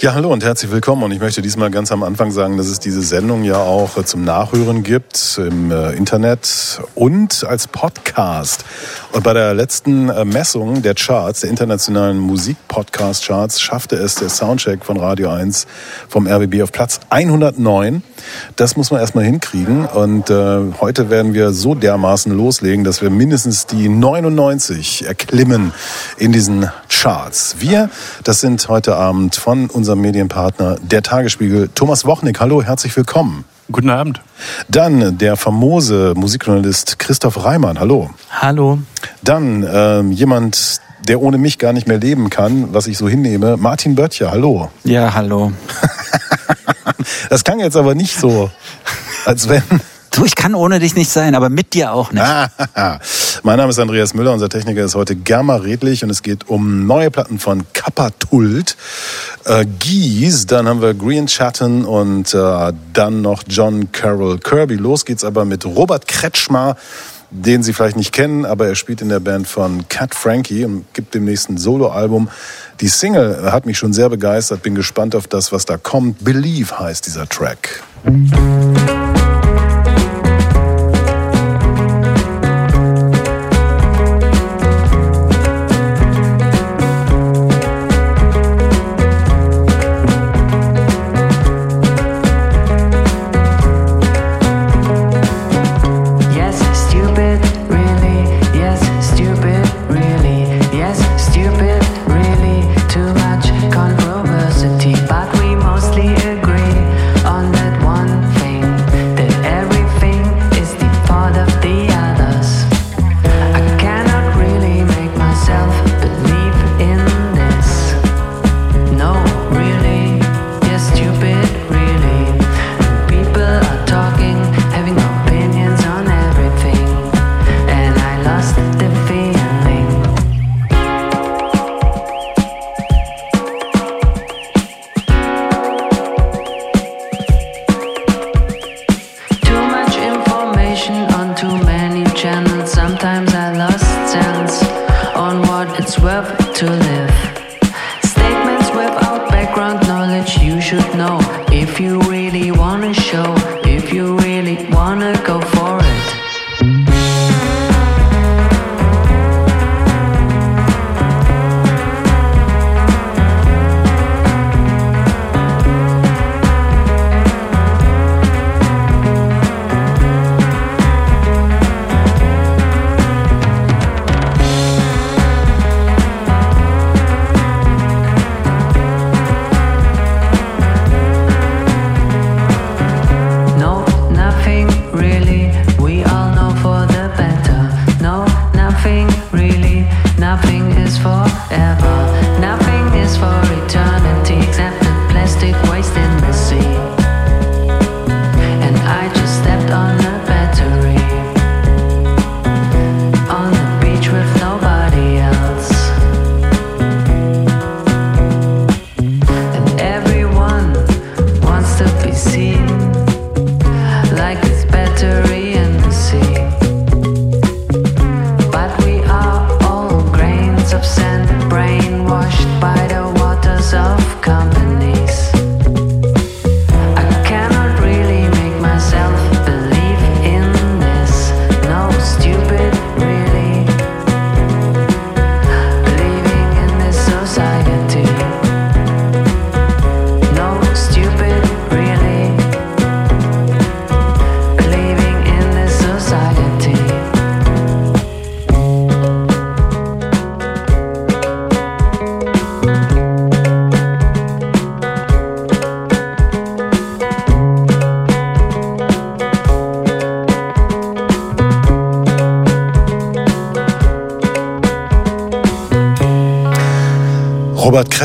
Ja, hallo und herzlich willkommen. Und ich möchte diesmal ganz am Anfang sagen, dass es diese Sendung ja auch zum Nachhören gibt im äh, Internet und als Podcast. Und bei der letzten äh, Messung der Charts, der internationalen Musik-Podcast-Charts, schaffte es der Soundcheck von Radio 1 vom RBB auf Platz 109. Das muss man erstmal hinkriegen. Und äh, heute werden wir so dermaßen loslegen, dass wir mindestens die 99 erklimmen in diesen Charts. Wir, das sind heute Abend von unserem Medienpartner der Tagesspiegel, Thomas Wochnik. Hallo, herzlich willkommen. Guten Abend. Dann der famose Musikjournalist Christoph Reimann. Hallo. Hallo. Dann äh, jemand, der ohne mich gar nicht mehr leben kann, was ich so hinnehme, Martin Böttcher. Hallo. Ja, hallo. das klang jetzt aber nicht so, als wenn Du, ich kann ohne dich nicht sein, aber mit dir auch nicht. mein Name ist Andreas Müller, unser Techniker ist heute Germa Redlich und es geht um neue Platten von Kapatult, äh, Gies, dann haben wir Green Chatton und äh, dann noch John Carroll Kirby. Los geht's aber mit Robert Kretschmer, den Sie vielleicht nicht kennen, aber er spielt in der Band von Cat Frankie und gibt dem nächsten Soloalbum. Die Single hat mich schon sehr begeistert, bin gespannt auf das, was da kommt. Believe heißt dieser Track.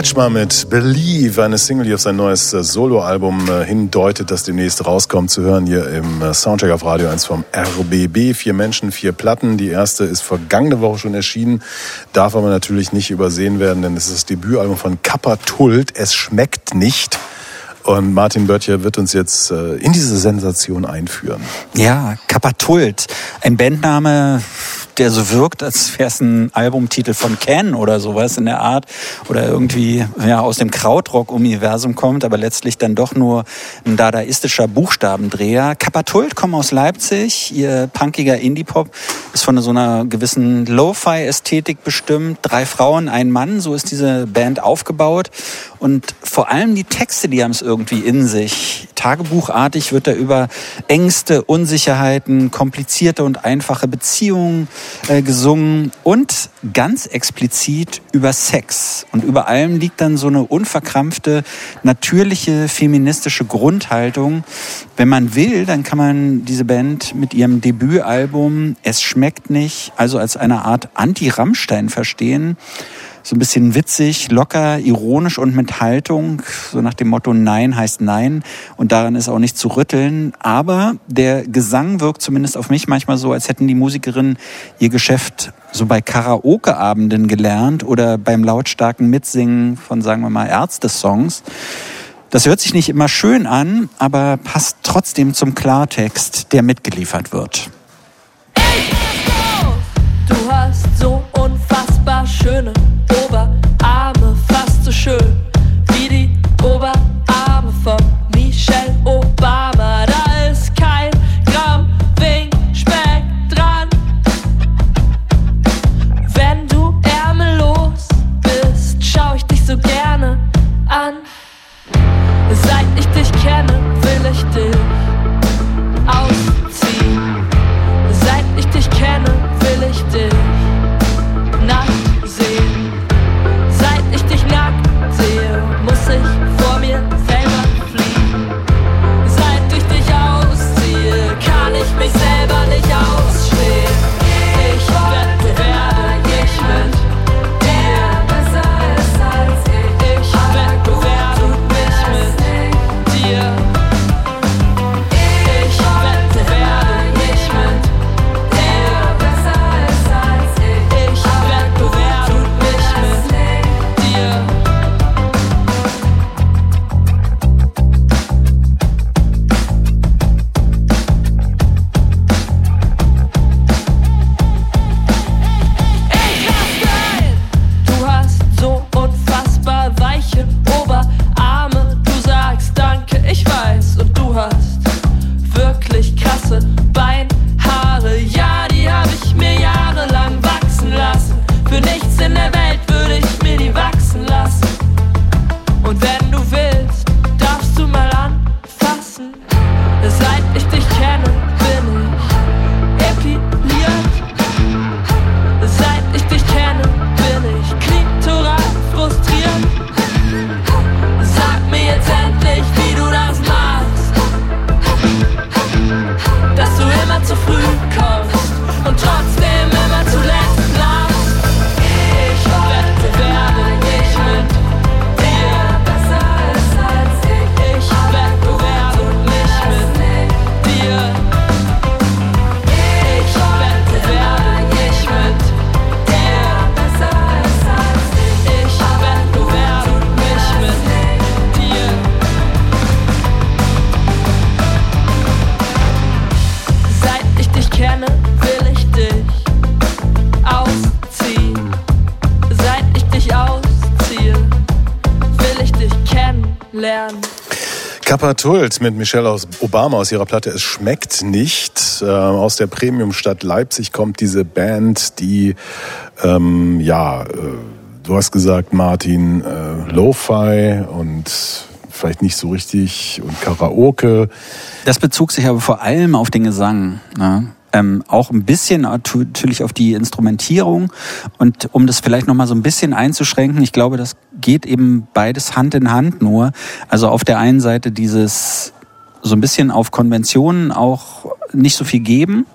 Kretschmer mit Believe, eine Single, die auf sein neues äh, Soloalbum äh, hindeutet, das demnächst rauskommt, zu hören hier im äh, Soundcheck auf Radio 1 vom RBB. Vier Menschen, vier Platten. Die erste ist vergangene Woche schon erschienen, darf aber natürlich nicht übersehen werden, denn es ist das Debütalbum von Kappa Tult. Es schmeckt nicht. Und Martin Böttcher wird uns jetzt in diese Sensation einführen. Ja, Kapatult. Ein Bandname, der so wirkt, als wäre es ein Albumtitel von Ken oder sowas in der Art. Oder irgendwie ja, aus dem Krautrock-Universum kommt, aber letztlich dann doch nur ein dadaistischer Buchstabendreher. Kapatult kommen aus Leipzig. Ihr punkiger Indie-Pop ist von so einer gewissen Lo-Fi-Ästhetik bestimmt. Drei Frauen, ein Mann, so ist diese Band aufgebaut. Und vor allem die Texte, die haben es irgendwie in sich. Tagebuchartig wird da über Ängste, Unsicherheiten, komplizierte und einfache Beziehungen äh, gesungen und ganz explizit über Sex. Und über allem liegt dann so eine unverkrampfte, natürliche feministische Grundhaltung. Wenn man will, dann kann man diese Band mit ihrem Debütalbum Es schmeckt nicht, also als eine Art Anti-Rammstein verstehen so ein bisschen witzig, locker, ironisch und mit Haltung, so nach dem Motto Nein heißt Nein und daran ist auch nicht zu rütteln. Aber der Gesang wirkt zumindest auf mich manchmal so, als hätten die Musikerinnen ihr Geschäft so bei Karaoke-Abenden gelernt oder beim lautstarken Mitsingen von, sagen wir mal, Ärzte-Songs. Das hört sich nicht immer schön an, aber passt trotzdem zum Klartext, der mitgeliefert wird. Du hast so unfassbar schöne schön Kapatult mit Michelle aus Obama aus ihrer Platte Es schmeckt nicht. Äh, aus der Premiumstadt Leipzig kommt diese Band, die, ähm, ja, äh, du hast gesagt, Martin, äh, Lo-Fi und vielleicht nicht so richtig und Karaoke. Das bezog sich aber vor allem auf den Gesang. Ne? Ähm, auch ein bisschen natürlich auf die Instrumentierung. Und um das vielleicht nochmal so ein bisschen einzuschränken, ich glaube, das geht eben beides Hand in Hand nur. Also auf der einen Seite dieses so ein bisschen auf Konventionen auch nicht so viel geben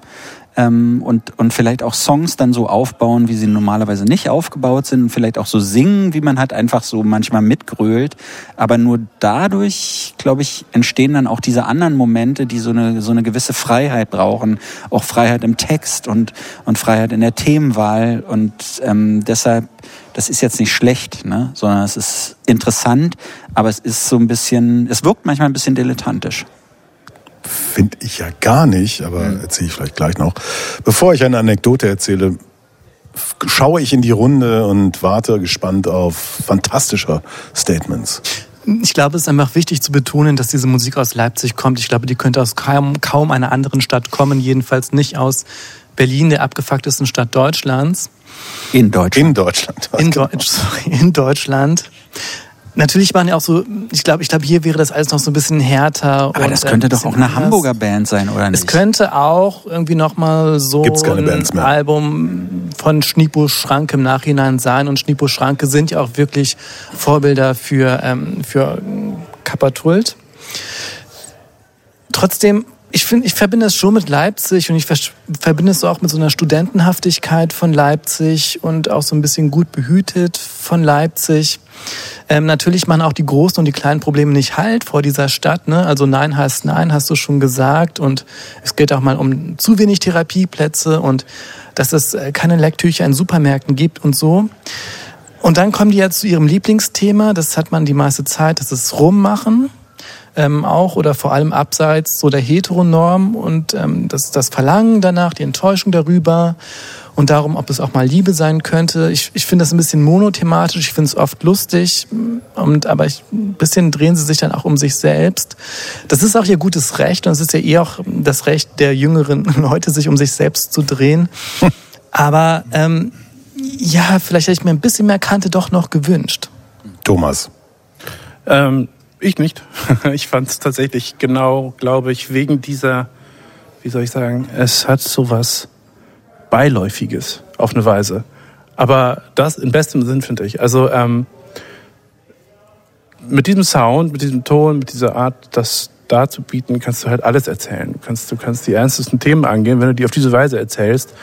ähm, und, und vielleicht auch Songs dann so aufbauen, wie sie normalerweise nicht aufgebaut sind und vielleicht auch so singen, wie man halt einfach so manchmal mitgrölt. Aber nur dadurch glaube ich, entstehen dann auch diese anderen Momente, die so eine, so eine gewisse Freiheit brauchen. Auch Freiheit im Text und, und Freiheit in der Themenwahl. Und ähm, deshalb, das ist jetzt nicht schlecht, ne? sondern es ist interessant, aber es ist so ein bisschen, es wirkt manchmal ein bisschen dilettantisch. Finde ich ja gar nicht, aber mhm. erzähle ich vielleicht gleich noch. Bevor ich eine Anekdote erzähle, schaue ich in die Runde und warte gespannt auf fantastische Statements. Ich glaube, es ist einfach wichtig zu betonen, dass diese Musik aus Leipzig kommt. Ich glaube, die könnte aus kaum, kaum einer anderen Stadt kommen, jedenfalls nicht aus Berlin, der abgefucktesten Stadt Deutschlands. In Deutschland. In Deutschland. In, Deutsch, sorry, in Deutschland. Natürlich waren ja auch so, ich glaube, ich glaube, hier wäre das alles noch so ein bisschen härter. Aber und, das könnte äh, doch auch eine anders. Hamburger Band sein, oder nicht? Es könnte auch irgendwie nochmal so ein Album von Schniepo Schranke im Nachhinein sein. Und Schniepo Schranke sind ja auch wirklich Vorbilder für, ähm, für Kapatult. Trotzdem ich finde, ich verbinde es schon mit Leipzig und ich verbinde es auch mit so einer Studentenhaftigkeit von Leipzig und auch so ein bisschen gut behütet von Leipzig. Ähm, natürlich machen auch die großen und die kleinen Probleme nicht halt vor dieser Stadt. Ne? Also Nein heißt Nein, hast du schon gesagt. Und es geht auch mal um zu wenig Therapieplätze und dass es äh, keine Lecktücher in Supermärkten gibt und so. Und dann kommen die jetzt zu ihrem Lieblingsthema, das hat man die meiste Zeit, das ist Rummachen ähm, auch oder vor allem abseits so der Heteronorm und ähm, das, das Verlangen danach, die Enttäuschung darüber und darum, ob es auch mal Liebe sein könnte. Ich, ich finde das ein bisschen monothematisch, ich finde es oft lustig, und, aber ich, ein bisschen drehen sie sich dann auch um sich selbst. Das ist auch ihr gutes Recht und es ist ja eher auch das Recht der jüngeren Leute, sich um sich selbst zu drehen. Aber ähm, ja, vielleicht hätte ich mir ein bisschen mehr Kante doch noch gewünscht. Thomas. Ähm, ich nicht. Ich fand es tatsächlich genau, glaube ich, wegen dieser, wie soll ich sagen, es hat sowas Beiläufiges auf eine Weise. Aber das im besten Sinn, finde ich. Also ähm, mit diesem Sound, mit diesem Ton, mit dieser Art, das darzubieten, kannst du halt alles erzählen. Du kannst, du kannst die ernstesten Themen angehen. Wenn du die auf diese Weise erzählst,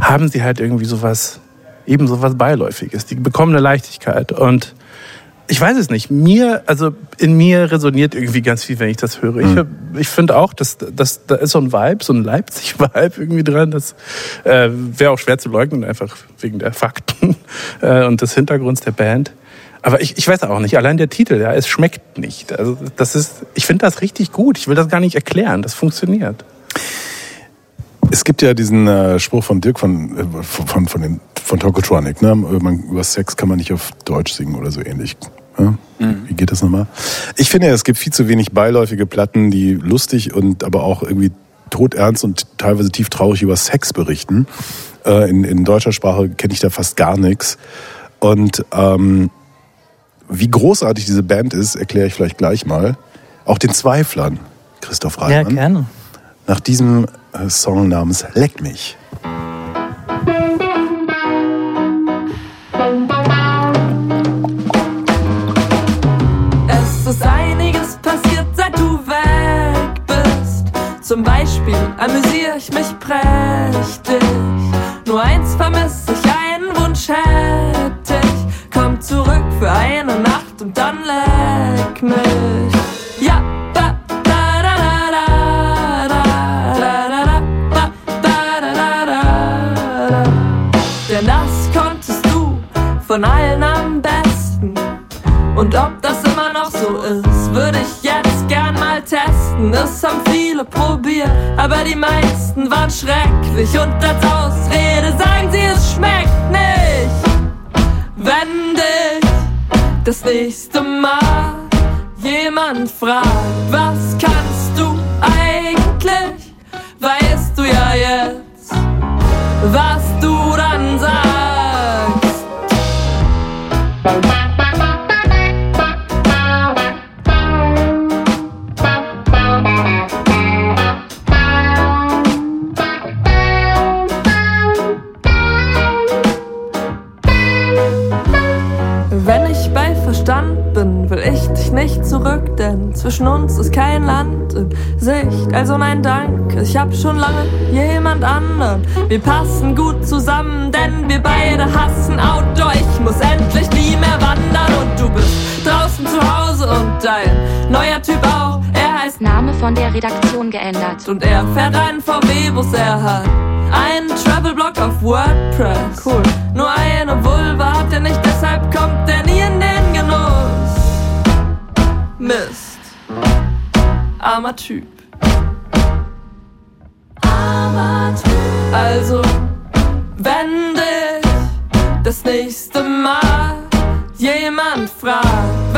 haben sie halt irgendwie sowas, eben sowas Beiläufiges. Die bekommen eine Leichtigkeit. Und ich weiß es nicht. Mir, also in mir resoniert irgendwie ganz viel, wenn ich das höre. Mhm. Ich, ich finde auch, dass, dass da ist so ein Vibe, so ein Leipzig-Vibe irgendwie dran. Das äh, wäre auch schwer zu leugnen, einfach wegen der Fakten äh, und des Hintergrunds der Band. Aber ich, ich weiß auch nicht, allein der Titel, ja, es schmeckt nicht. Also das ist, ich finde das richtig gut. Ich will das gar nicht erklären. Das funktioniert. Es gibt ja diesen äh, Spruch von Dirk von, äh, von, von, den, von Tokotronic, ne? Man, über Sex kann man nicht auf Deutsch singen oder so ähnlich. Ja? Mhm. Wie geht das nochmal? Ich finde, es gibt viel zu wenig beiläufige Platten, die lustig und aber auch irgendwie todernst und teilweise tief traurig über Sex berichten. Äh, in, in deutscher Sprache kenne ich da fast gar nichts. Und ähm, wie großartig diese Band ist, erkläre ich vielleicht gleich mal. Auch den Zweiflern, Christoph Reimann. Ja, gerne. Nach diesem äh, Song namens Leck mich. Zum Beispiel amüsiere ich mich prächtig. Nur eins vermisse ich, einen Wunsch hätte ich. Komm zurück für eine Nacht und dann leck mich. Ja, da, da, da, da, da, da, da, da, da, da, da, da. Denn das konntest du von allen am besten. Und ob das immer noch so ist, testen. Es haben viele probiert, aber die meisten waren schrecklich. Und als Ausrede sagen sie, es schmeckt nicht. Wenn dich das nächste Mal jemand fragt, was kannst du eigentlich, weißt du ja jetzt, was du dann sagst. Zurück, denn zwischen uns ist kein Land in Sicht. Also nein, danke, ich hab schon lange jemand anderen. Wir passen gut zusammen, denn wir beide hassen Outdoor. Ich muss endlich nie mehr wandern und du bist draußen zu Hause und dein neuer Typ auch. Er heißt Name von der Redaktion geändert. und er fährt einen VW-Bus, er hat einen Travel-Blog auf WordPress. Cool. Nur eine Vulva hat er nicht, deshalb kommt er nie in den Genuss. Mist. Armer Typ. Armer Typ. Also, wenn dich das nächste Mal jemand fragt,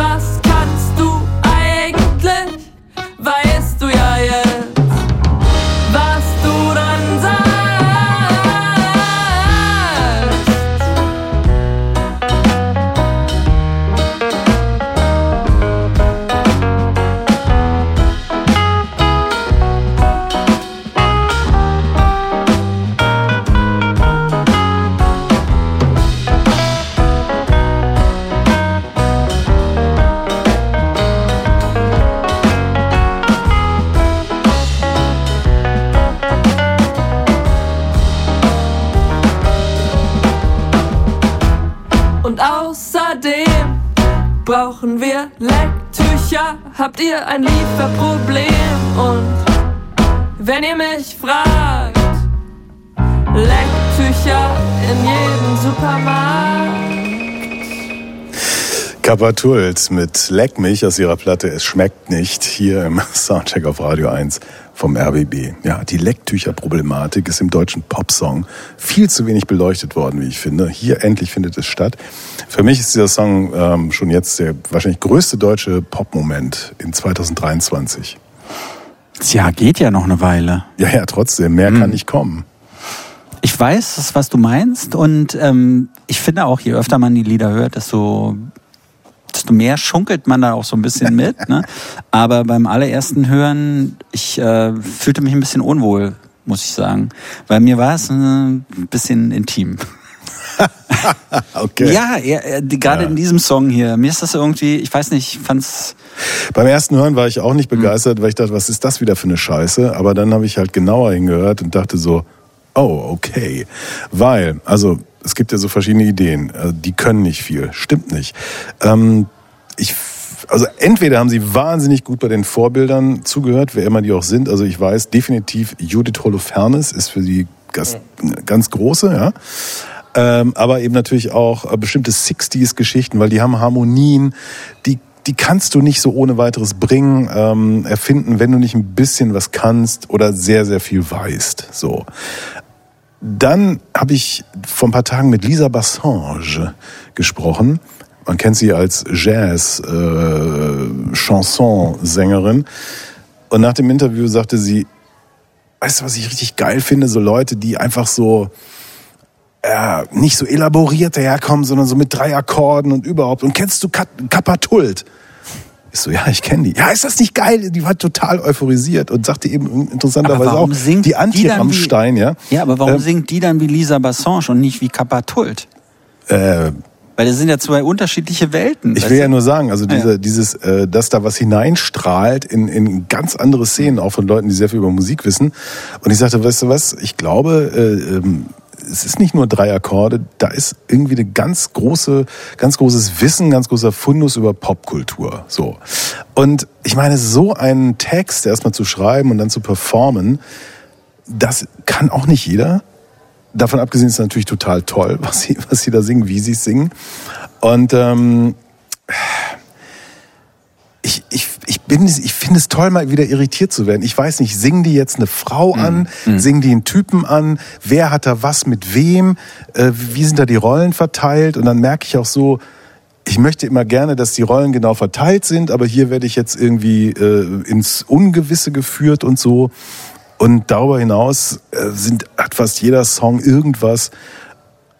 brauchen wir Lecktücher. Habt ihr ein Lieferproblem? Und wenn ihr mich fragt, Lecktücher in jedem Supermarkt. Kapatult mit Leck mich aus ihrer Platte Es schmeckt nicht hier im Soundcheck auf Radio 1 vom RBB. Ja, die Lecktücher-Problematik ist im deutschen Popsong viel zu wenig beleuchtet worden, wie ich finde. Hier endlich findet es statt. Für mich ist dieser Song ähm, schon jetzt der wahrscheinlich größte deutsche Popmoment in 2023. Ja, geht ja noch eine Weile. Ja, ja, trotzdem, mehr kann nicht kommen. Ich weiß, was du meinst und ähm, ich finde auch, je öfter man die Lieder hört, desto, desto mehr schunkelt man da auch so ein bisschen mit. ne? Aber beim allerersten Hören, ich äh, fühlte mich ein bisschen unwohl, muss ich sagen. Weil mir war es äh, ein bisschen intim. Okay. Ja, er, die- gerade Ja. in diesem Song hier, mir ist das irgendwie, ich weiß nicht, ich fand's Beim ersten Hören war ich auch nicht Hm. begeistert, weil ich dachte, was ist das wieder für eine Scheiße? Aber dann habe ich halt genauer hingehört und dachte so, oh, okay. Weil, also es gibt ja so verschiedene Ideen, äh, die können nicht viel, stimmt nicht. Ähm, ich, also entweder haben sie wahnsinnig gut bei den Vorbildern zugehört, wer immer die auch sind. Also ich weiß definitiv, Judith Holofernes ist für sie ganz, ganz große, ja. Ähm, aber eben natürlich auch äh, bestimmte 60s-Geschichten, weil die haben Harmonien, die, die kannst du nicht so ohne weiteres bringen, ähm, erfinden, wenn du nicht ein bisschen was kannst oder sehr, sehr viel weißt. So. Dann habe ich vor ein paar Tagen mit Lisa Bassange gesprochen. Man kennt sie als Jazz-Chanson-Sängerin. Und nach dem Interview sagte sie, weißt du, was ich richtig geil finde? So Leute, die einfach so äh, nicht so elaboriert daherkommen, sondern so mit drei Akkorden und überhaupt. Und kennst du Kat Kapatult? Ich so, ja, ich kenne die. Ja, ist das nicht geil? Die war total euphorisiert und sagte eben interessanterweise auch, die die Antje dann wie- Rammstein, ja. Ja, aber warum Ähm, singt die dann wie Lisa Bassange und nicht wie Kapatult? Äh, Weil das sind ja zwei unterschiedliche Welten. Ich will ja nur sagen, also Ah, diese, ja. dieses, äh, dass da was hineinstrahlt in, in ganz andere Szenen, auch von Leuten, die sehr viel über Musik wissen. Und ich sagte, weißt du was, ich glaube, äh, ähm, es ist nicht nur drei Akkorde, da ist irgendwie eine ganz große, ganz großes Wissen, ganz großer Fundus über Popkultur. So. Und ich meine, so einen Text erstmal zu schreiben und dann zu performen, das kann auch nicht jeder. Davon abgesehen ist es natürlich total toll, was sie, was sie da singen, wie sie es singen. Und ähm, ich, ich, ich, bin, ich finde es toll, mal wieder irritiert zu werden. Ich weiß nicht, singen die jetzt eine Frau an, singen die einen Typen an, wer hat da was mit wem, äh, wie sind da die Rollen verteilt? Und dann merke ich auch so, ich möchte immer gerne, dass die Rollen genau verteilt sind, aber hier werde ich jetzt irgendwie äh, ins Ungewisse geführt und so. Und darüber hinaus äh, sind, hat fast jeder Song irgendwas,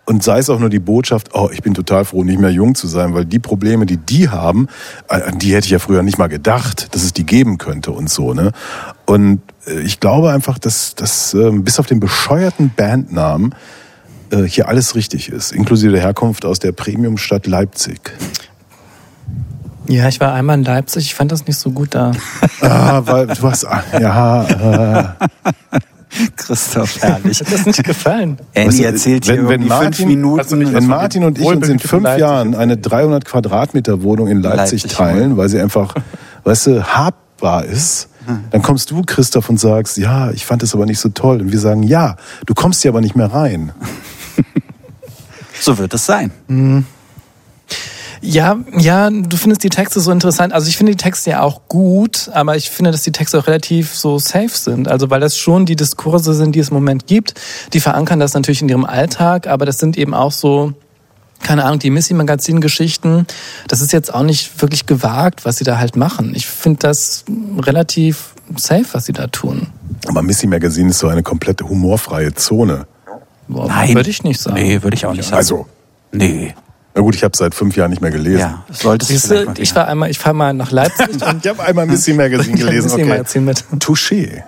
und sei es auch nur die Botschaft, oh, ich bin total froh, nicht mehr jung zu sein, weil die Probleme, die die haben, an die hätte ich ja früher nicht mal gedacht, dass es die geben könnte und so, ne? Und äh, ich glaube einfach, dass, dass ähm, bis auf den bescheuerten Bandnamen äh, hier alles richtig ist, inklusive der Herkunft aus der Premiumstadt Leipzig. Ja, ich war einmal in Leipzig, ich fand das nicht so gut da. Ah, weil du hast, ah, ja, äh, Christoph, herrlich. Hat das nicht gefallen? Du, erzählt wenn- hier wenn Martin- fünf Minuten. Wenn Martin und ich uns in fünf Leipzig Jahren eine 300 Quadratmeter Wohnung in Leipzig, Leipzig teilen, weil sie einfach, weißt du, habbar ist, dann kommst du, Christoph, und sagst, ja, ich fand das aber nicht so toll. Und wir sagen, ja, du kommst hier aber nicht mehr rein. so wird es sein. Ja, ja, du findest die Texte so interessant. Also ich finde die Texte ja auch gut, aber ich finde, dass die Texte auch relativ so safe sind. Also weil das schon die Diskurse sind, die es im Moment gibt. Die verankern das natürlich in ihrem Alltag, aber das sind eben auch so, keine Ahnung, die Missy-Magazin-Geschichten. Das ist jetzt auch nicht wirklich gewagt, was sie da halt machen. Ich finde das relativ safe, was sie da tun. Aber Missy Magazine ist so eine komplett humorfreie Zone. Boah, Nein. Würde ich nicht sagen. Nee, würde ich auch nicht sagen. Also, Nee. Na gut, ich habe seit fünf Jahren nicht mehr gelesen. Ja, solltest du Siehst du, mal ich war einmal, ich fahre mal nach Leipzig und Ich habe einmal Missy Magazine gelesen. Missy Okay. Magazin mit. Touché.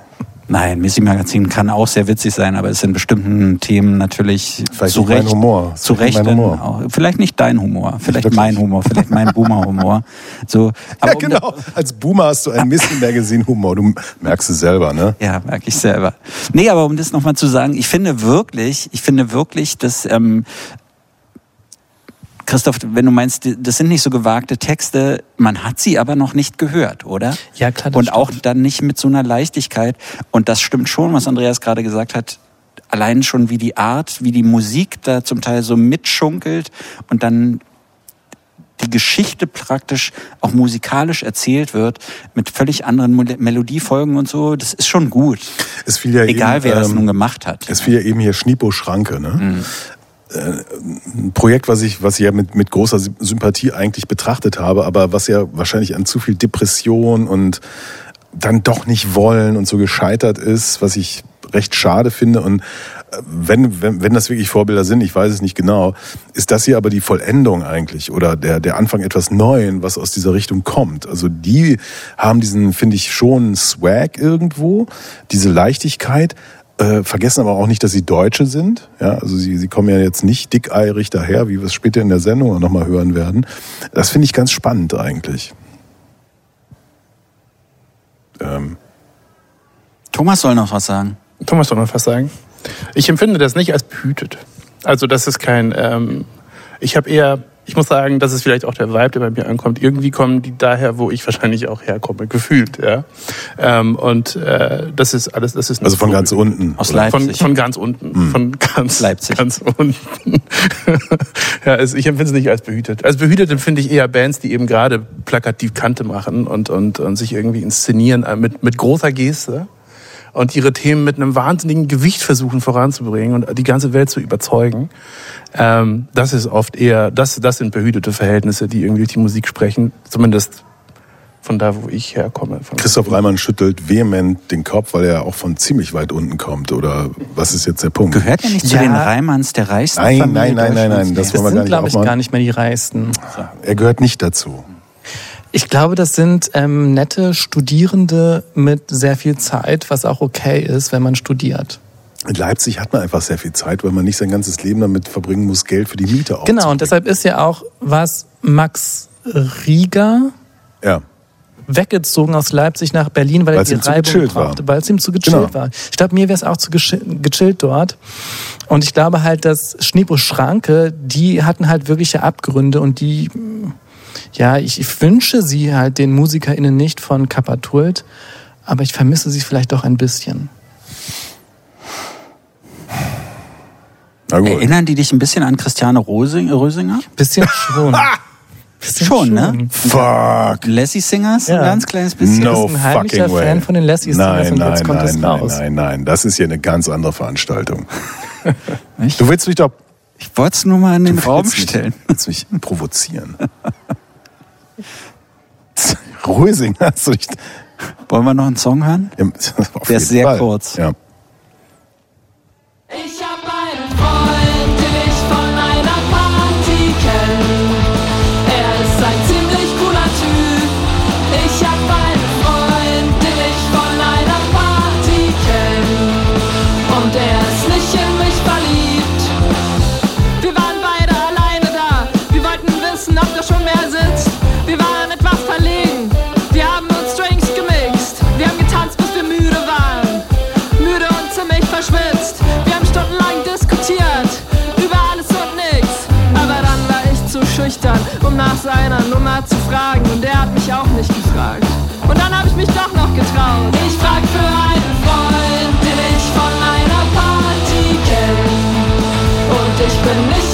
Nein, Missy Magazin kann auch sehr witzig sein, aber es sind bestimmten Themen natürlich Vielleicht zu nicht mein Recht, Humor. zu Vielleicht Recht nicht mein Humor. auch, vielleicht nicht dein Humor, vielleicht mein Humor, vielleicht mein Boomer-Humor. So, aber Ja, um genau. Als Boomer hast du einen Missy Magazine Humor. Du merkst es selber, ne? Ja, merke ich selber. Nee, aber um das nochmal zu sagen, ich finde wirklich, ich finde wirklich, dass ähm, Christoph, wenn du meinst, das sind nicht so gewagte Texte, man hat sie aber noch nicht gehört, oder? Ja, klar, das Und auch stimmt. dann nicht mit so einer Leichtigkeit. Und das stimmt schon, was Andreas gerade gesagt hat. Allein schon wie die Art, wie die Musik da zum Teil so mitschunkelt und dann die Geschichte praktisch auch musikalisch erzählt wird mit völlig anderen Mel- Melodiefolgen und so, das ist schon gut. Es fiel ja Egal, eben, wer das ähm, nun gemacht hat. Es fiel ja eben hier Schniepo Schranke, ne? Äh, Ein Projekt, was ich, was ich ja mit, mit großer Sy- Sympathie eigentlich betrachtet habe, aber was ja wahrscheinlich an zu viel Depression und dann doch nicht wollen und so gescheitert ist, was ich recht schade finde. Und äh, wenn, wenn, wenn das wirklich Vorbilder sind, ich weiß es nicht genau, ist das hier aber die Vollendung eigentlich oder der, der Anfang etwas Neuen, was aus dieser Richtung kommt. Also die haben diesen, finde ich, schon Swag irgendwo, diese Leichtigkeit, äh, vergessen aber auch nicht, dass sie Deutsche sind. Ja, also sie, sie kommen ja jetzt nicht dickeirig daher, wie wir es später in der Sendung nochmal hören werden. Das finde ich ganz spannend eigentlich. Ähm, Thomas soll noch was sagen. Thomas soll noch was sagen. Ich empfinde das nicht als behütet. Also das ist kein. Ähm, ich habe eher. Ich muss sagen, das ist vielleicht auch der Vibe, der bei mir ankommt. Irgendwie kommen die daher, wo ich wahrscheinlich auch herkomme, gefühlt. Ja. Ähm, und äh, das ist alles. Das ist also von ganz unten. Aus? Leipzig. Von, von ganz unten. Von ganz, Leipzig. ganz unten. ja, es, ich empfinde es nicht als behütet. Als behütet empfinde ich eher Bands, die eben gerade plakativ Kante machen und, und, und sich irgendwie inszenieren äh, mit, mit großer Geste und ihre Themen mit einem wahnsinnigen Gewicht versuchen voranzubringen und die ganze Welt zu überzeugen. Ähm, das ist oft eher, das, das sind behütete Verhältnisse, die irgendwie durch die Musik sprechen. Zumindest von da, wo ich herkomme. Von Christoph Reimann schüttelt vehement den Kopf, weil er auch von ziemlich weit unten kommt. Oder was ist jetzt der Punkt? Gehört er nicht zu Ja. den Reimanns der reichsten Nein, Familie nein, nein, nein, Deutschlands? nein, das Das wollen wir gar sind, nicht glaube ich, gar nicht mehr die Reichsten. Er gehört nicht dazu. Ich glaube, das sind ähm, nette Studierende mit sehr viel Zeit, was auch okay ist, wenn man studiert. In Leipzig hat man einfach sehr viel Zeit, weil man nicht sein ganzes Leben damit verbringen muss, Geld für die Miete aufzubringen. Genau, und deshalb ist ja auch was Max Rieger Ja. weggezogen aus Leipzig nach Berlin, weil Weil's er die Reibung brauchte, weil es ihm zu gechillt Genau. war. Ich glaube, mir wäre es auch zu gechi- gechillt dort. Und ich glaube halt, dass Schneepo Schranke, die hatten halt wirkliche Abgründe und die, ja, ich, ich wünsche sie halt den MusikerInnen nicht von Kapatult, aber ich vermisse sie vielleicht doch ein bisschen. Na gut. Erinnern die dich ein bisschen an Christiane Rosing, Rösinger? Bisschen schon. Bisschen Schon, ne? Fuck. Lassie Singers, Ja. ein ganz kleines bisschen. No ein heimlicher fucking way. Fan von den Lassies Singers nein, und nein, jetzt kommt nein, es nein, raus. nein, nein. Das ist hier eine ganz andere Veranstaltung. Du willst mich doch Ich wollte es nur mal in den du Raum mich- stellen. Willst mich provozieren. Rösing hast du nicht. Wollen wir noch einen Song hören? Ja, auf Der ist sehr Fall. kurz. Ja. Ich um nach seiner Nummer zu fragen. Und er hat mich auch nicht gefragt. Und dann habe ich mich doch noch getraut. Ich frag für einen Freund, den ich von einer Party kenn. Und ich bin nicht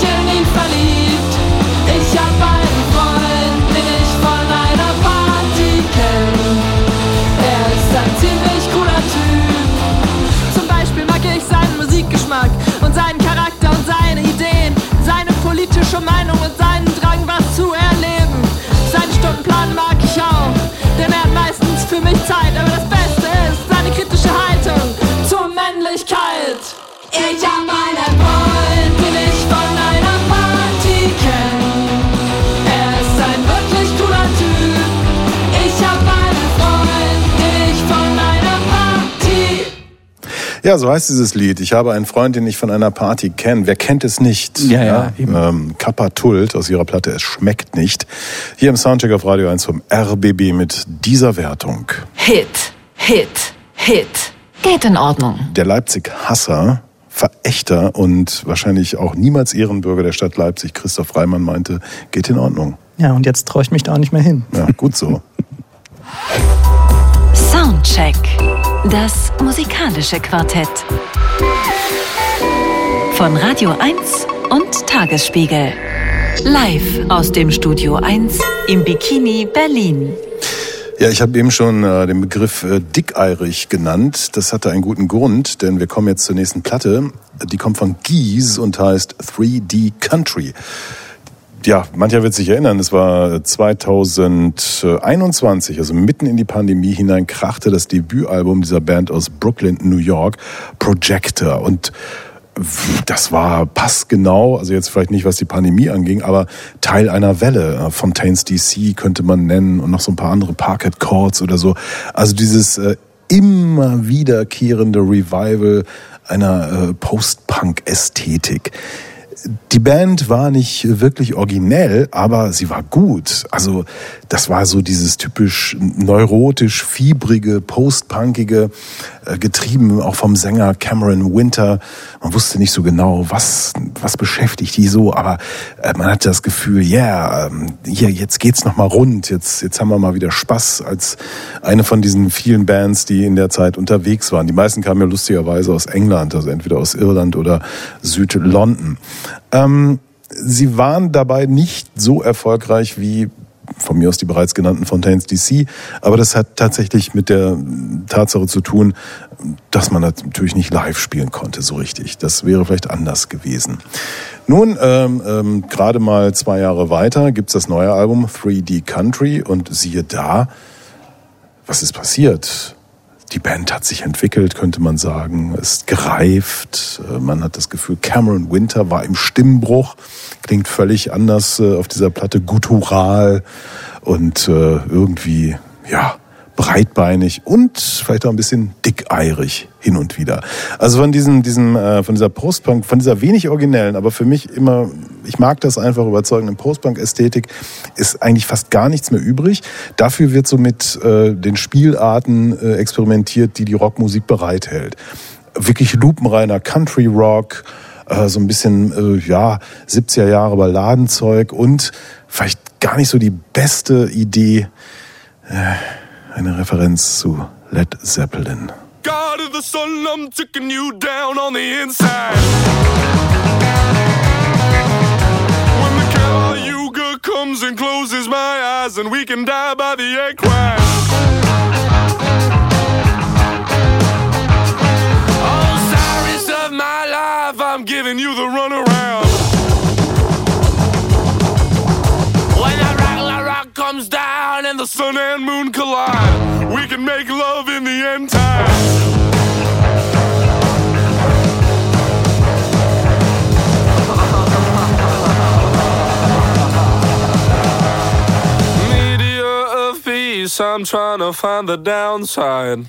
für mich Zeit. Aber das Beste ist seine kritische Haltung zur Männlichkeit. Ich hab Ja, so heißt dieses Lied. Ich habe einen Freund, den ich von einer Party kenne. Wer kennt es nicht? Ja, ja, eben. Ähm, Kappa Tult aus ihrer Platte Es schmeckt nicht. Hier im Soundcheck auf Radio 1 vom RBB mit dieser Wertung. Hit, Hit, Hit. Geht in Ordnung. Der Leipzig-Hasser, Verächter und wahrscheinlich auch niemals Ehrenbürger der Stadt Leipzig, Christoph Reimann, meinte, geht in Ordnung. Ja, und jetzt traue ich mich da auch nicht mehr hin. Ja, gut so. Soundcheck. Das musikalische Quartett. Von Radio 1 und Tagesspiegel. Live aus dem Studio 1 im Bikini Berlin. Ja, ich habe eben schon äh, den Begriff äh, dickeirig genannt. Das hatte einen guten Grund, denn wir kommen jetzt zur nächsten Platte. Die kommt von Gies und heißt 3D Country. Ja, mancher wird sich erinnern, es war 2021, also mitten in die Pandemie hinein, krachte das Debütalbum dieser Band aus Brooklyn, New York, Projector. Und das war passgenau, also jetzt vielleicht nicht, was die Pandemie anging, aber Teil einer Welle. Fontaines DC könnte man nennen und noch so ein paar andere Parquet Chords oder so. Also dieses äh, immer wiederkehrende Revival einer äh, Post-Punk-Ästhetik. Die Band war nicht wirklich originell, aber sie war gut. Also das war so dieses typisch neurotisch, fiebrige, postpunkige, äh, getrieben auch vom Sänger Cameron Winter. Man wusste nicht so genau, was, was beschäftigt die so, aber äh, man hatte das Gefühl, ja, yeah, hier, jetzt geht's nochmal rund, jetzt, jetzt haben wir mal wieder Spaß als eine von diesen vielen Bands, die in der Zeit unterwegs waren. Die meisten kamen ja lustigerweise aus England, also entweder aus Irland oder Süd-London. Ähm, sie waren dabei nicht so erfolgreich wie von mir aus die bereits genannten Fontaines DC, aber das hat tatsächlich mit der Tatsache zu tun, dass man natürlich nicht live spielen konnte, so richtig. Das wäre vielleicht anders gewesen. Nun, ähm, ähm, gerade mal zwei Jahre weiter gibt's das neue Album 3D Country und siehe da, was ist passiert? Die Band hat sich entwickelt, könnte man sagen, ist gereift. Äh, Man hat das Gefühl, Cameron Winter war im Stimmbruch, klingt völlig anders äh, auf dieser Platte, guttural und äh, irgendwie, ja, breitbeinig und vielleicht auch ein bisschen dickeirig hin und wieder. Also von diesem, diesem, äh, von dieser Postpunk, von dieser wenig originellen, aber für mich immer, ich mag das einfach überzeugenden Postpunk-Ästhetik, ist eigentlich fast gar nichts mehr übrig. Dafür wird so mit äh, den Spielarten äh, experimentiert, die die Rockmusik bereithält. Wirklich lupenreiner Country Rock, äh, so ein bisschen, äh, ja, 70er Jahre Balladenzeug und vielleicht gar nicht so die beste Idee, äh, eine Referenz zu Led Zeppelin. God of the sun, I'm taking you down on the inside. When the Caliuga comes and closes my eyes, and we can die by the equine. The sun and moon collide, we can make love in the end time. Meteor of peace, I'm trying to find the downside.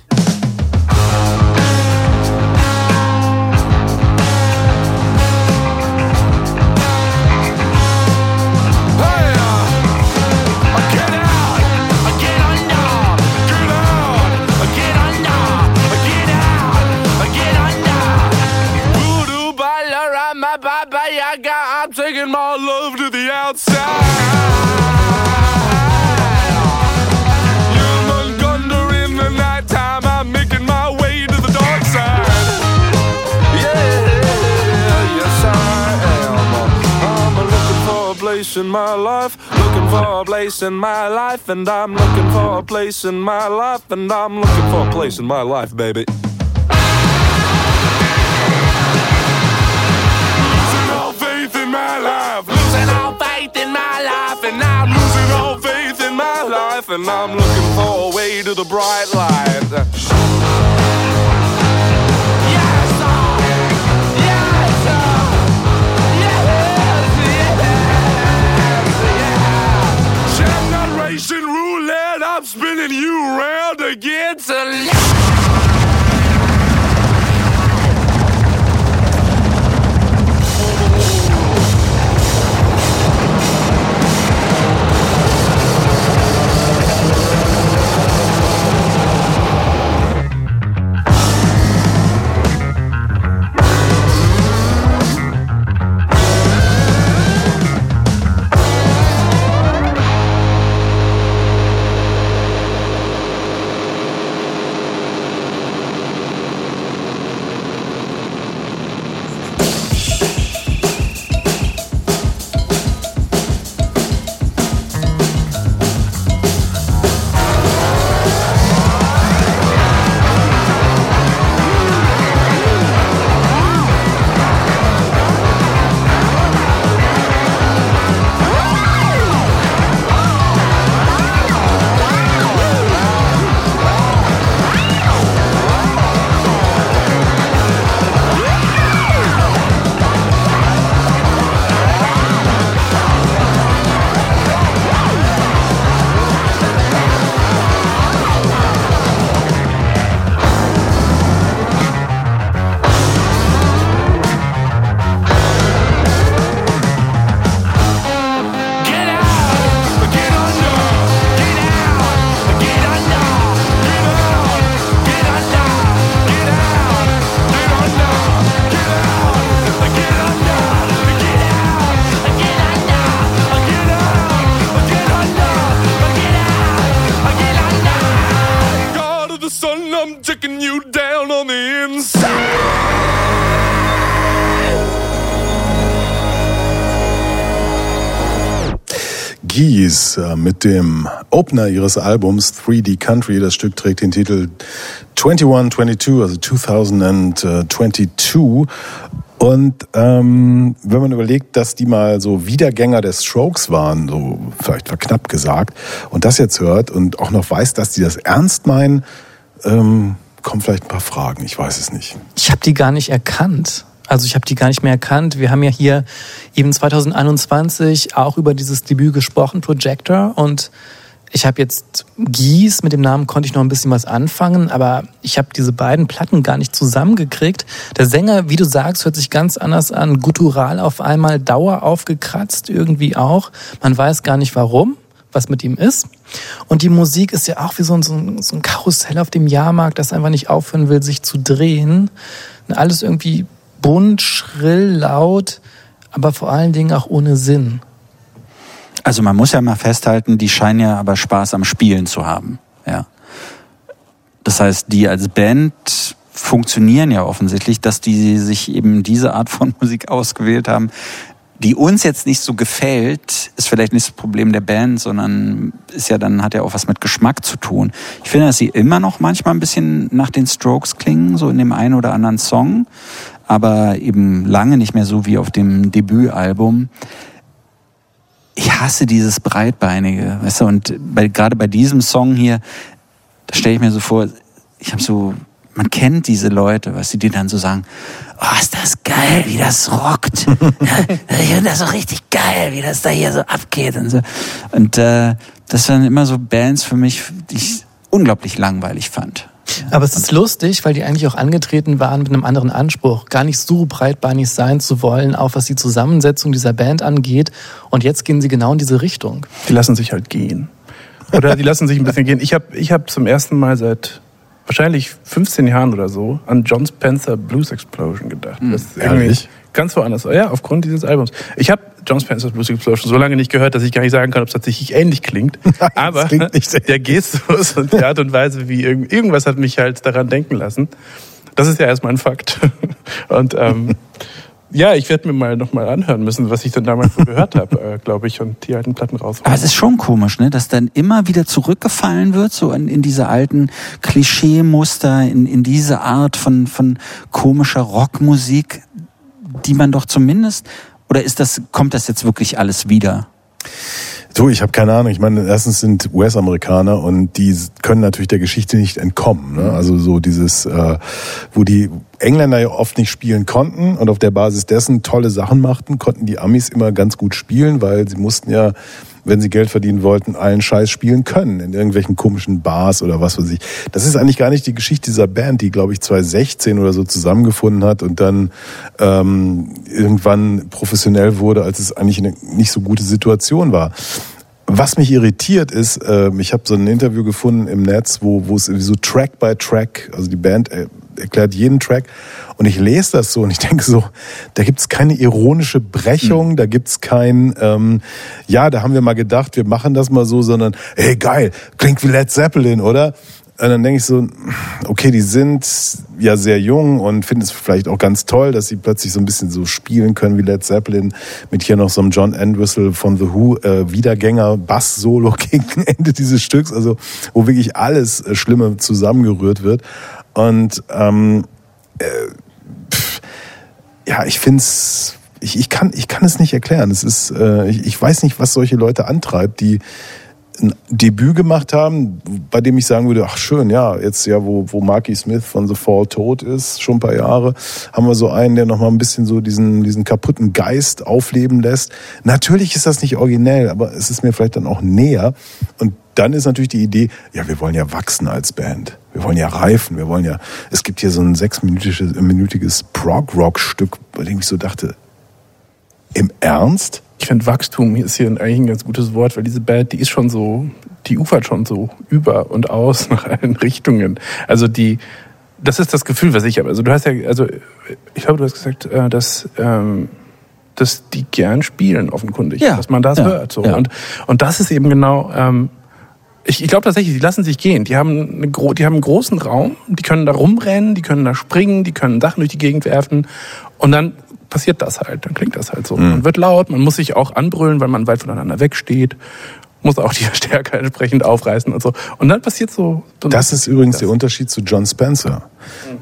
my love to the outside. In the nighttime, I'm making my way to the dark side. Yeah, yes I am. I'm looking for a place in my life, looking for a place in my life, and I'm looking for a place in my life, and I'm looking for a place in my life, baby. My life, losing all faith in my life, and I'm losing all faith in my life, and I'm looking for a way to the bright light. Roulette, I'm spinning you round again. To Geese äh, mit dem Opener ihres Albums 3D Country. Das Stück trägt den Titel 2122, also 2022. Und ähm, wenn man überlegt, dass die mal so Wiedergänger des Strokes waren, so vielleicht verknappt gesagt, und das jetzt hört und auch noch weiß, dass die das ernst meinen, ähm, kommen vielleicht ein paar Fragen. Ich weiß es nicht. Ich habe die gar nicht erkannt. Also ich habe die gar nicht mehr erkannt. Wir haben ja hier eben 2021 auch über dieses Debüt gesprochen, Projector. Und ich habe jetzt Gies, mit dem Namen konnte ich noch ein bisschen was anfangen, aber ich habe diese beiden Platten gar nicht zusammengekriegt. Der Sänger, wie du sagst, hört sich ganz anders an. Guttural auf einmal, Dauer aufgekratzt irgendwie auch. Man weiß gar nicht warum was mit ihm ist. Und die Musik ist ja auch wie so ein, so ein, Karussell auf dem Jahrmarkt, das einfach nicht aufhören will, sich zu drehen. Und alles irgendwie bunt, schrill, laut, aber vor allen Dingen auch ohne Sinn. Also man muss ja mal festhalten, die scheinen ja aber Spaß am Spielen zu haben. Ja. Das heißt, die als Band funktionieren ja offensichtlich, dass die sich eben diese Art von Musik ausgewählt haben, die uns jetzt nicht so gefällt, ist vielleicht nicht das Problem der Band, sondern ist ja dann hat ja auch was mit Geschmack zu tun. Ich finde, dass sie immer noch manchmal ein bisschen nach den Strokes klingen, so in dem einen oder anderen Song, aber eben lange nicht mehr so wie auf dem Debütalbum. Ich hasse dieses breitbeinige, weißt du, und bei, gerade bei diesem Song hier, da stelle ich mir so vor, ich habe so man kennt diese Leute, was sie die dann so sagen, oh, ist das geil, wie das rockt. Ich finde das so richtig geil, wie das da hier so abgeht und so. Und äh, das waren immer so Bands für mich, die ich unglaublich langweilig fand. Aber es ist lustig, weil die eigentlich auch angetreten waren mit einem anderen Anspruch. Gar nicht so breitbeinig sein zu wollen, auch was die Zusammensetzung dieser Band angeht. Und jetzt gehen sie genau in diese Richtung. Die lassen sich halt gehen. Oder die lassen sich ein bisschen gehen. Ich habe ich hab zum ersten Mal seit wahrscheinlich 15 Jahren oder so an John Spencer Blues Explosion gedacht. Das ist irgendwie Ehrlich? Ganz woanders. Ja, aufgrund dieses Albums. Ich habe John Spencer's Blues Explosion so lange nicht gehört, dass ich gar nicht sagen kann, ob es tatsächlich ähnlich klingt. Aber klingt der Gestus und die Art und Weise, wie irgend, irgendwas hat mich halt daran denken lassen. Das ist ja erstmal ein Fakt. Und ähm, Ja, ich werde mir mal nochmal anhören müssen, was ich dann damals so gehört habe, äh, glaube ich, und die alten Platten raus. Aber es ist schon komisch, ne, dass dann immer wieder zurückgefallen wird, so in, in diese alten Klischeemuster, in, in diese Art von, von komischer Rockmusik, die man doch zumindest, oder ist das, kommt das jetzt wirklich alles wieder? Du, ich habe keine Ahnung. Ich meine, erstens sind US-Amerikaner und die können natürlich der Geschichte nicht entkommen. Ne? Also so dieses, äh, wo die Engländer ja oft nicht spielen konnten und auf der Basis dessen tolle Sachen machten, konnten die Amis immer ganz gut spielen, weil sie mussten ja, wenn sie Geld verdienen wollten, allen Scheiß spielen können in irgendwelchen komischen Bars oder was weiß ich. Das ist eigentlich gar nicht die Geschichte dieser Band, die glaube ich 2016 oder so zusammengefunden hat und dann ähm, irgendwann professionell wurde, als es eigentlich eine nicht so gute Situation war. Was mich irritiert ist, äh, ich habe so ein Interview gefunden im Netz, wo, wo es so Track by Track, also die Band äh, erklärt jeden Track und ich lese das so und ich denke so, da gibt's keine ironische Brechung, da gibt's kein, ähm, ja, da haben wir mal gedacht, wir machen das mal so, sondern, hey geil, klingt wie Led Zeppelin, oder? Und dann denke ich so, okay, die sind ja sehr jung und finden es vielleicht auch ganz toll, dass sie plötzlich so ein bisschen so spielen können wie Led Zeppelin mit hier noch so einem John Entwistle von The Who äh, Wiedergänger Bass-Solo gegen Ende dieses Stücks, also wo wirklich alles äh, Schlimme zusammengerührt wird. Und ähm, äh, pff, ja, ich finde es, ich, ich, kann, ich kann es nicht erklären. Es ist, äh, ich, ich weiß nicht, was solche Leute antreibt, die ein Debüt gemacht haben, bei dem ich sagen würde, ach schön, ja, jetzt ja, wo, wo Marky Smith von The Fall tot ist, schon ein paar Jahre, haben wir so einen, der nochmal ein bisschen so diesen, diesen kaputten Geist aufleben lässt. Natürlich ist das nicht originell, aber es ist mir vielleicht dann auch näher. Und dann ist natürlich die Idee, ja, wir wollen ja wachsen als Band. Wir wollen ja reifen, wir wollen ja, es gibt hier so ein sechsminütiges minütiges Prog-Rock-Stück, bei dem ich so dachte, im Ernst? Ich finde Wachstum ist hier eigentlich ein ganz gutes Wort, weil diese Band, die ist schon so, die ufert schon so über und aus nach allen Richtungen. Also die, das ist das Gefühl, was ich habe. Also du hast ja, also ich glaube, du hast gesagt, äh, dass ähm, dass die gern spielen, offenkundig, Ja, dass man das ja, hört. So. ja. Und, und das ist eben genau, ähm, ich, ich glaube tatsächlich, die lassen sich gehen. Die haben, eine, die haben einen großen Raum, die können da rumrennen, die können da springen, die können Sachen durch die Gegend werfen und dann passiert das halt, dann klingt das halt so. Man wird laut, man muss sich auch anbrüllen, weil man weit voneinander wegsteht, muss auch die Stärke entsprechend aufreißen und so. Und dann passiert so... so Das ist übrigens der Unterschied zu John Spencer.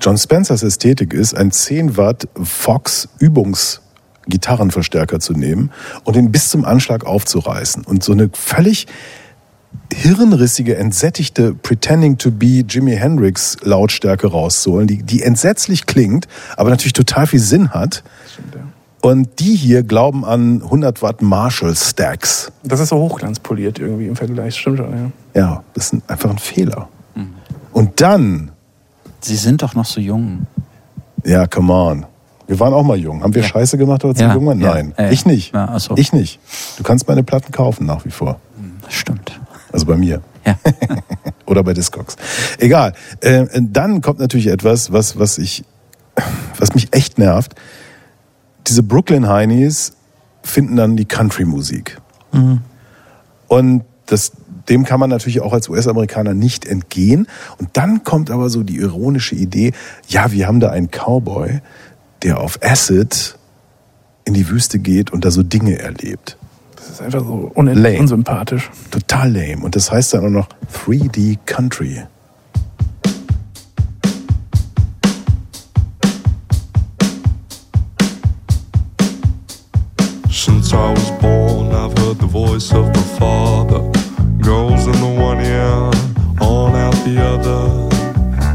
John Spencers Ästhetik ist, ein 10 Watt Fox Übungs Gitarrenverstärker zu nehmen und ihn bis zum Anschlag aufzureißen und so eine völlig hirnrissige, entsättigte Pretending to be Jimi Hendrix Lautstärke rauszuholen, die, die entsetzlich klingt, aber natürlich total viel Sinn hat. Und die hier glauben an 100 Watt Marshall Stacks. Das ist so hochglanzpoliert irgendwie im Vergleich, stimmt schon, ja. Ja, das ist einfach ein Fehler. Und dann Sie sind doch noch so jung. Ja, come on. Wir waren auch mal jung. Haben wir Scheiße gemacht, als wir Ja, jung waren? ja, Nein, ja. ich nicht. Ja, ach so. Ich nicht. Du kannst meine Platten kaufen nach wie vor. Das stimmt. Also bei mir. Ja. Oder bei Discogs. Egal. Äh, dann kommt natürlich etwas, was, was ich, was mich echt nervt. Diese Brooklyn Heinies finden dann die Country-Musik. Und das, dem kann man natürlich auch als US-Amerikaner nicht entgehen. Und dann kommt aber so die ironische Idee, ja, wir haben da einen Cowboy, der auf Acid in die Wüste geht und da so Dinge erlebt. Das ist einfach so unendlich Lame. unsympathisch. Total lame. Und das heißt dann auch noch 3D Country. Since I was born, I've heard the voice of the Father. Goes in the one ear, on out the other.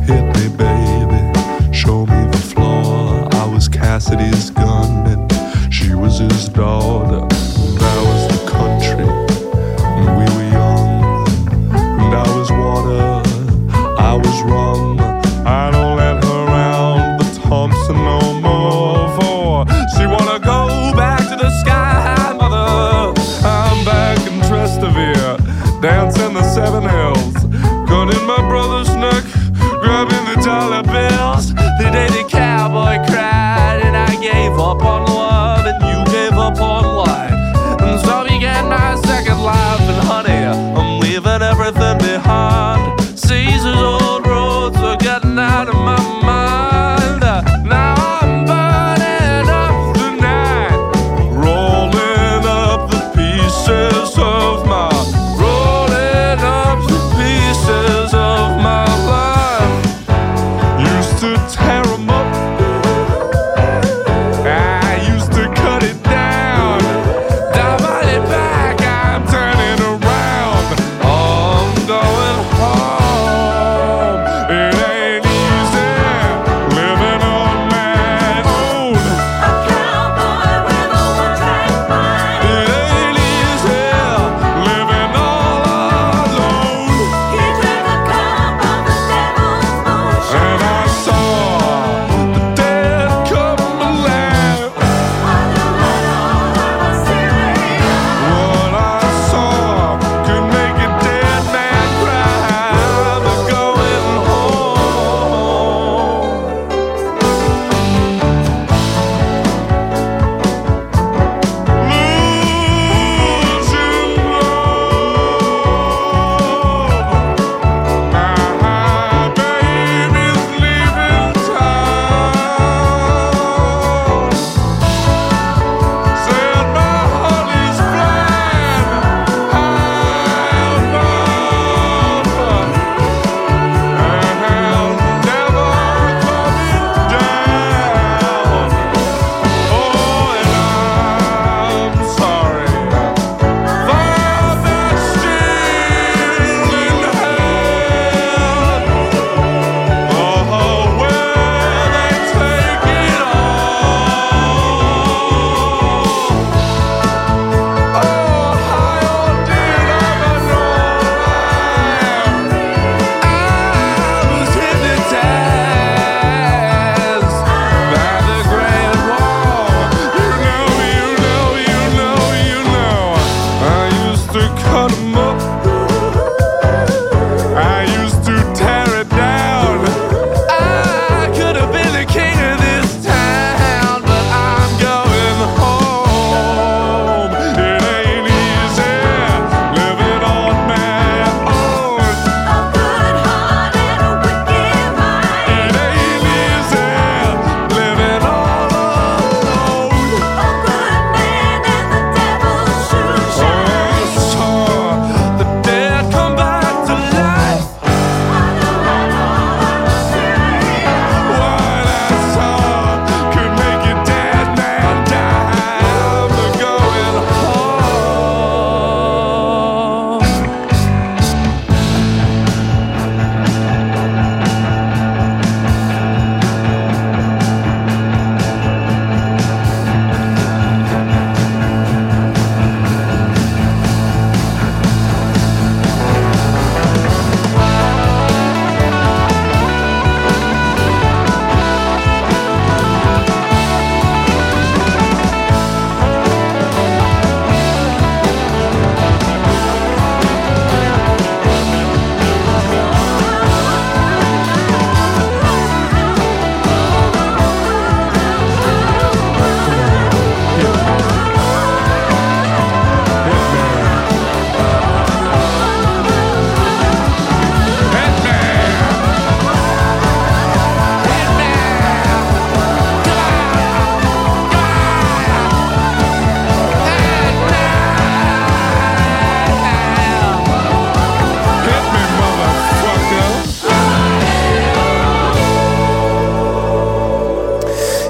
Hit me, baby, show me the floor. I was Cassidy's gun, and she was his daughter.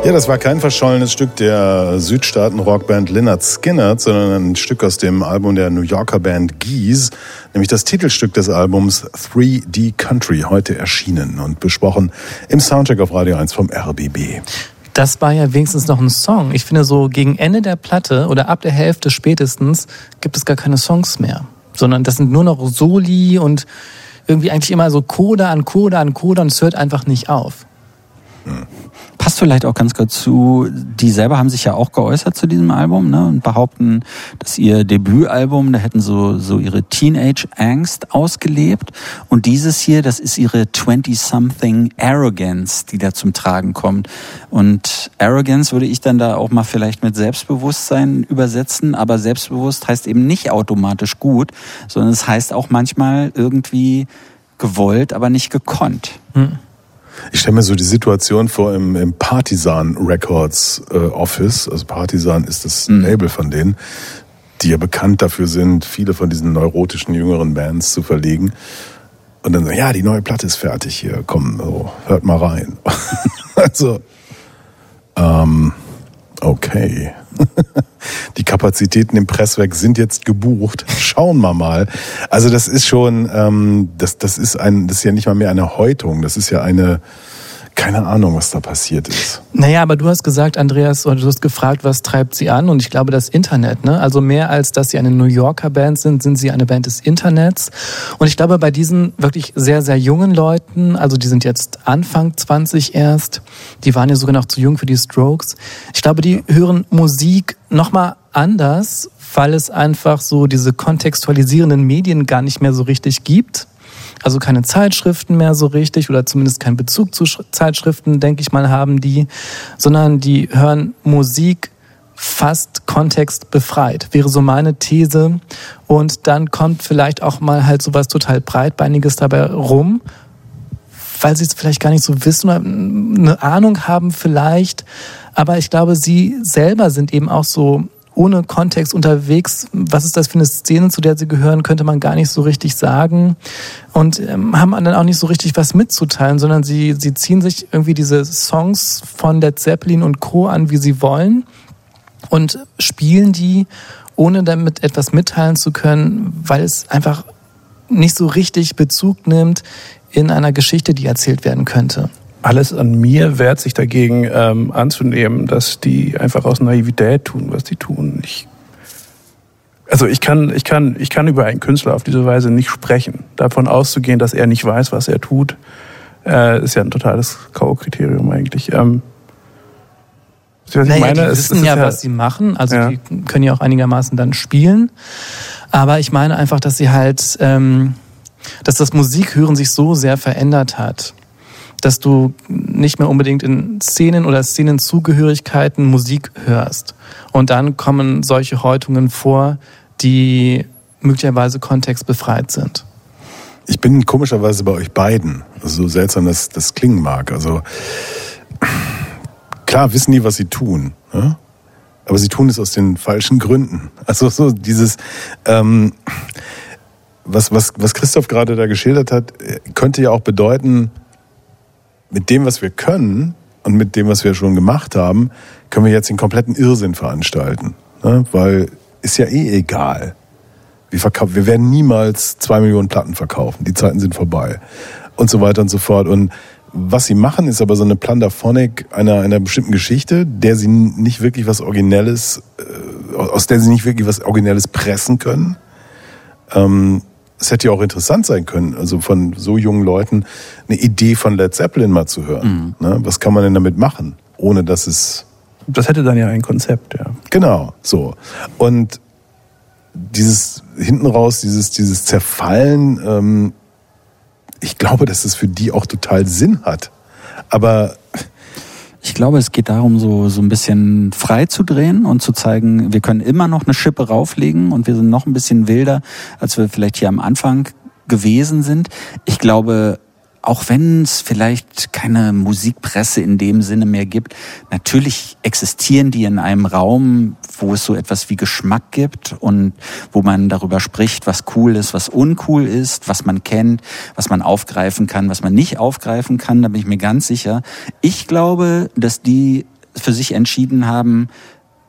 Ja, das war kein verschollenes Stück der Südstaaten-Rockband Lynyrd Skynyrd, sondern ein Stück aus dem Album der New Yorker Band Geese, nämlich das Titelstück des Albums 3D Country, heute erschienen und besprochen im Soundcheck auf Radio 1 vom RBB. Das war ja wenigstens noch ein Song. Ich finde, so gegen Ende der Platte oder ab der Hälfte spätestens gibt es gar keine Songs mehr. Sondern das sind nur noch Soli und irgendwie eigentlich immer so Coda an Coda an Coda und es hört einfach nicht auf. Passt vielleicht auch ganz kurz zu, die selber haben sich ja auch geäußert zu diesem Album ne, und behaupten, dass ihr Debütalbum, da hätten so, so ihre Teenage-Angst ausgelebt und dieses hier, das ist ihre 20-something Arrogance, die da zum Tragen kommt. Und Arrogance würde ich dann da auch mal vielleicht mit Selbstbewusstsein übersetzen, aber selbstbewusst heißt eben nicht automatisch gut, sondern es heißt auch manchmal irgendwie gewollt, aber nicht gekonnt. Ich stelle mir so die Situation vor im, im Partisan Records äh, Office. Also Partisan ist das Label von denen, die ja bekannt dafür sind, viele von diesen neurotischen jüngeren Bands zu verlegen. Und dann so, ja, die neue Platte ist fertig hier, komm, so, hört mal rein. also, ähm, okay. Die Kapazitäten im Presswerk sind jetzt gebucht. Schauen wir mal. Also das ist schon, ähm, das, das ist ein, das ist ja nicht mal mehr eine Häutung. Das ist ja eine, keine Ahnung, was da passiert ist. Naja, aber du hast gesagt, Andreas, oder du hast gefragt, was treibt sie an? Und ich glaube, das Internet. Ne? Also mehr als, dass sie eine New Yorker Band sind, sind sie eine Band des Internets. Und ich glaube, bei diesen wirklich sehr, sehr jungen Leuten, also die sind jetzt Anfang 20 erst, die waren ja sogar noch zu jung für die Strokes. Ich glaube, die hören Musik nochmal anders, weil es einfach so diese kontextualisierenden Medien gar nicht mehr so richtig gibt. Also keine Zeitschriften mehr so richtig oder zumindest keinen Bezug zu Sch- Zeitschriften, denke ich mal, haben die, sondern die hören Musik fast kontextbefreit, wäre so meine These. Und dann kommt vielleicht auch mal halt sowas total breitbeiniges dabei rum, weil sie es vielleicht gar nicht so wissen oder eine Ahnung haben vielleicht. Aber ich glaube, sie selber sind eben auch so ohne Kontext unterwegs. Was ist das für eine Szene, zu der sie gehören, könnte man gar nicht so richtig sagen. Und ähm, haben dann auch nicht so richtig was mitzuteilen, sondern sie, sie ziehen sich irgendwie diese Songs von Led Zeppelin und Co. an, wie sie wollen und spielen die, ohne damit etwas mitteilen zu können, weil es einfach nicht so richtig Bezug nimmt in einer Geschichte, die erzählt werden könnte. Alles an mir wehrt sich dagegen ähm, anzunehmen, dass die einfach aus Naivität tun, was die tun. Ich, also ich kann, ich kann, ich kann über einen Künstler auf diese Weise nicht sprechen. Davon auszugehen, dass er nicht weiß, was er tut, äh, ist ja ein totales K.O.-Kriterium eigentlich. Ähm, was Naja, meine, die es- wissen es ist ja, was sie machen. Also Ja. die können ja auch einigermaßen dann spielen. Aber ich meine einfach, dass sie halt, ähm, dass das Musikhören sich so sehr verändert hat, dass du nicht mehr unbedingt in Szenen oder Szenenzugehörigkeiten Musik hörst. Und dann kommen solche Häutungen vor, die möglicherweise kontextbefreit sind. Ich bin komischerweise bei euch beiden. So seltsam das, das klingen mag. Also klar wissen die, was sie tun. Ja? Aber sie tun es aus den falschen Gründen. Also so dieses, ähm, was, was, was Christoph gerade da geschildert hat, äh, könnte ja auch bedeuten, mit dem, was wir können und mit dem, was wir schon gemacht haben, können wir jetzt den kompletten Irrsinn veranstalten. Ne? Weil ist ja eh egal. Wir, verkaufen, wir werden niemals zwei Millionen Platten verkaufen. Die Zeiten sind vorbei. Und so weiter und so fort. Und was sie machen, ist aber so eine Plundaphonik einer, einer bestimmten Geschichte, der sie nicht wirklich was Originelles, äh, aus der sie nicht wirklich was Originelles pressen können. Ähm, es hätte ja auch interessant sein können, also von so jungen Leuten eine Idee von Led Zeppelin mal zu hören. Ne? Was kann man denn damit machen, ohne dass es Das hätte dann ja ein Konzept, ja. Genau, so. Und dieses hinten raus, dieses, dieses Zerfallen, ähm, ich glaube, dass es für die auch total Sinn hat. Aber Ich glaube, es geht darum, so, so ein bisschen frei zu drehen und zu zeigen, wir können immer noch eine Schippe rauflegen und wir sind noch ein bisschen wilder, als wir vielleicht hier am Anfang gewesen sind. Ich glaube, auch wenn es vielleicht keine Musikpresse in dem Sinne mehr gibt, natürlich existieren die in einem Raum, wo es so etwas wie Geschmack gibt und wo man darüber spricht, was cool ist, was uncool ist, was man kennt, was man aufgreifen kann, was man nicht aufgreifen kann. Da bin ich mir ganz sicher. Ich glaube, dass die für sich entschieden haben,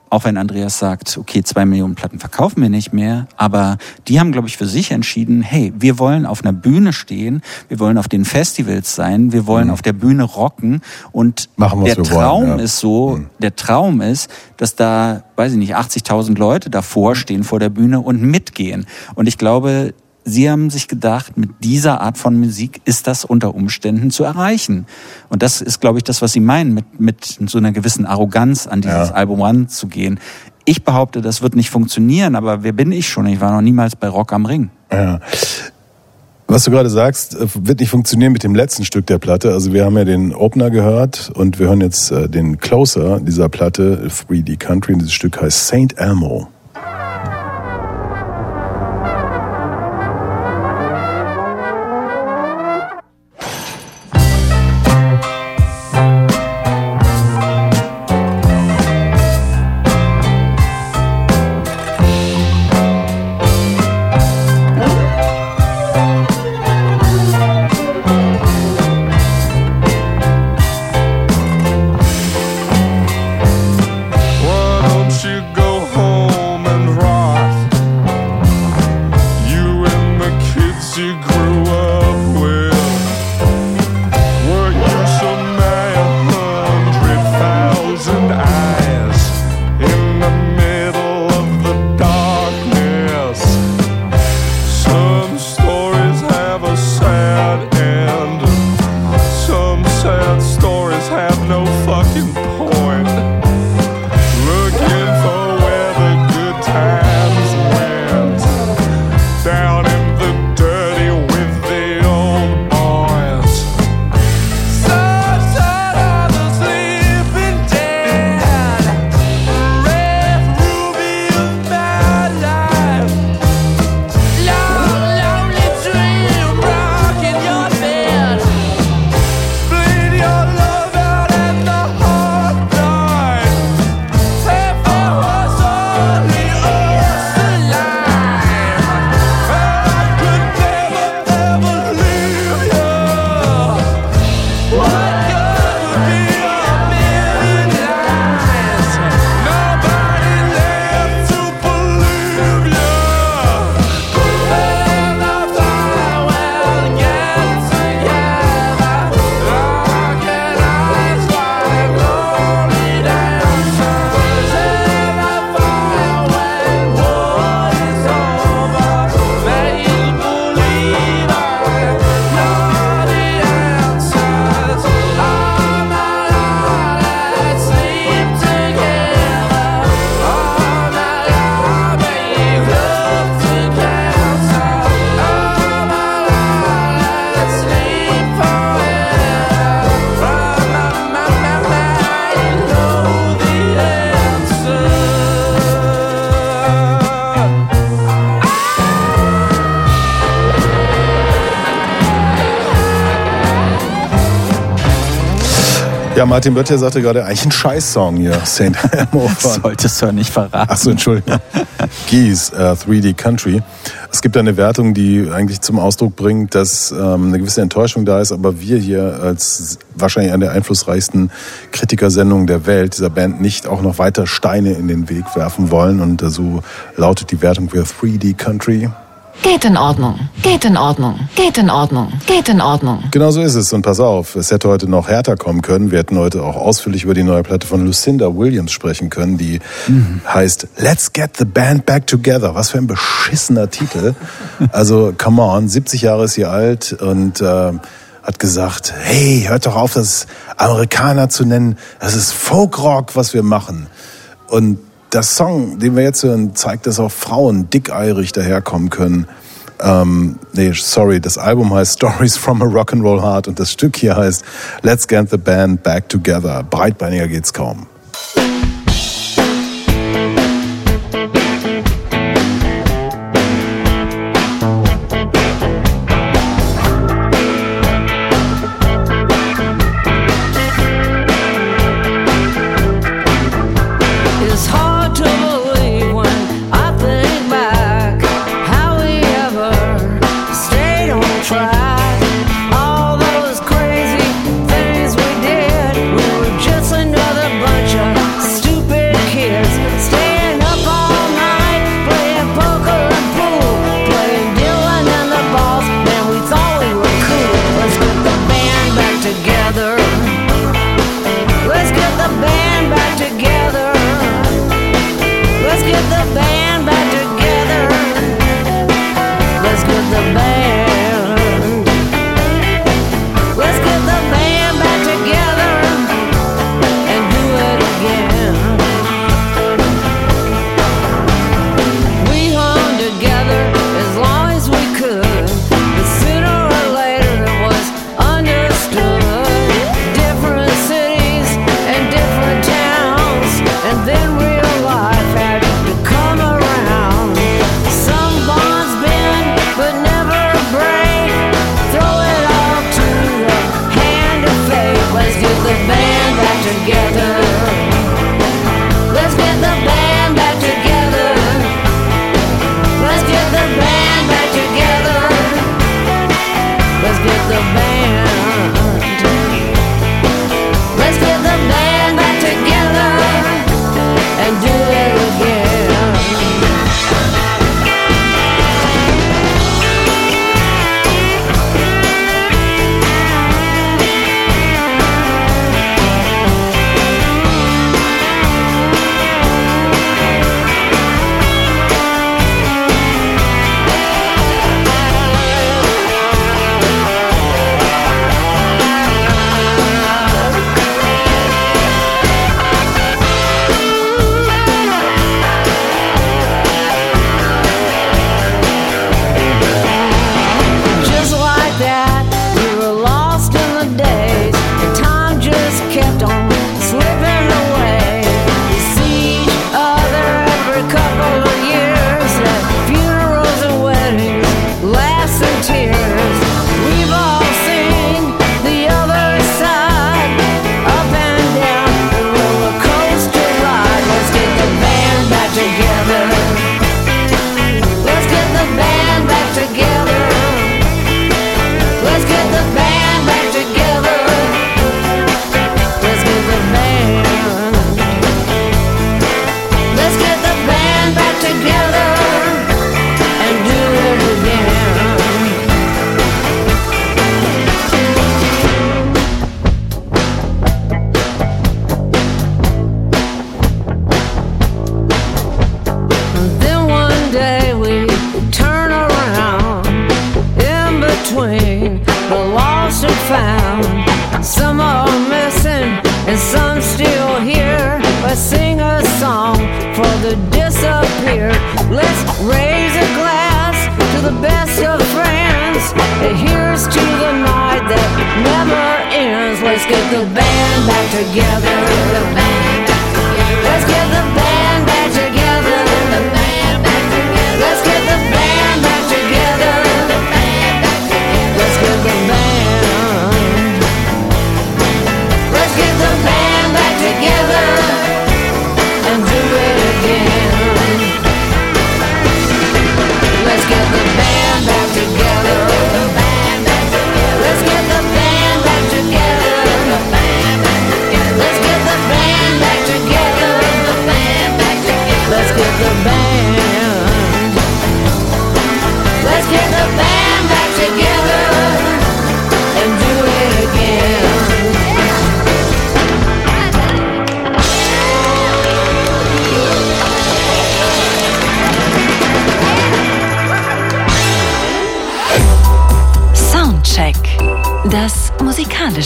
auch wenn Andreas sagt, okay, zwei Millionen Platten verkaufen wir nicht mehr, aber die haben, glaube ich, für sich entschieden, hey, wir wollen auf einer Bühne stehen, wir wollen auf den Festivals sein, wir wollen auf der Bühne rocken und Mhm. Machen, der wir wollen, Traum ja. Mhm. ist so, der Traum ist, dass da, weiß ich nicht, 80.000 Leute davor stehen vor der Bühne und mitgehen. Und ich glaube, Sie haben sich gedacht, mit dieser Art von Musik ist das unter Umständen zu erreichen. Und das ist, glaube ich, das, was Sie meinen, mit, mit so einer gewissen Arroganz an dieses Ja. Album ranzugehen. Ich behaupte, das wird nicht funktionieren, aber wer bin ich schon? Ich war noch niemals bei Rock am Ring. Ja. Was du gerade sagst, äh, wird nicht funktionieren mit dem letzten Stück der Platte. Also wir haben ja den Opener gehört und wir hören jetzt äh, den Closer dieser Platte, 3D Country. Und dieses Stück heißt Saint Elmo. Ja, Martin Böttcher sagte gerade, eigentlich ein Scheiß-Song hier, Saint Elmo. Solltest du ja nicht verraten. Ach so, Entschuldigung. Geese, äh, 3D Country. Es gibt eine Wertung, die eigentlich zum Ausdruck bringt, dass ähm, eine gewisse Enttäuschung da ist, aber wir hier als wahrscheinlich eine der einflussreichsten Kritikersendungen der Welt dieser Band nicht auch noch weiter Steine in den Weg werfen wollen. Und äh, so lautet die Wertung für 3D Country. Geht in Ordnung. Geht in Ordnung. Geht in Ordnung. Geht in Ordnung. Genau so ist es. Und pass auf, es hätte heute noch härter kommen können. Wir hätten heute auch ausführlich über die neue Platte von Lucinda Williams sprechen können, die heißt Let's Get the Band Back Together. Was für ein beschissener Titel. Also, come on, 70 Jahre ist sie alt und äh, hat gesagt, hey, hört doch auf, das Amerikaner zu nennen. Das ist Folkrock, was wir machen. Und der Song, den wir jetzt hören, zeigt, dass auch Frauen dickeirig daherkommen können. Ähm, nee, sorry, das Album heißt Stories from a Rock'n'Roll Heart und das Stück hier heißt Let's Get the Band Back Together. Breitbeiniger geht's kaum.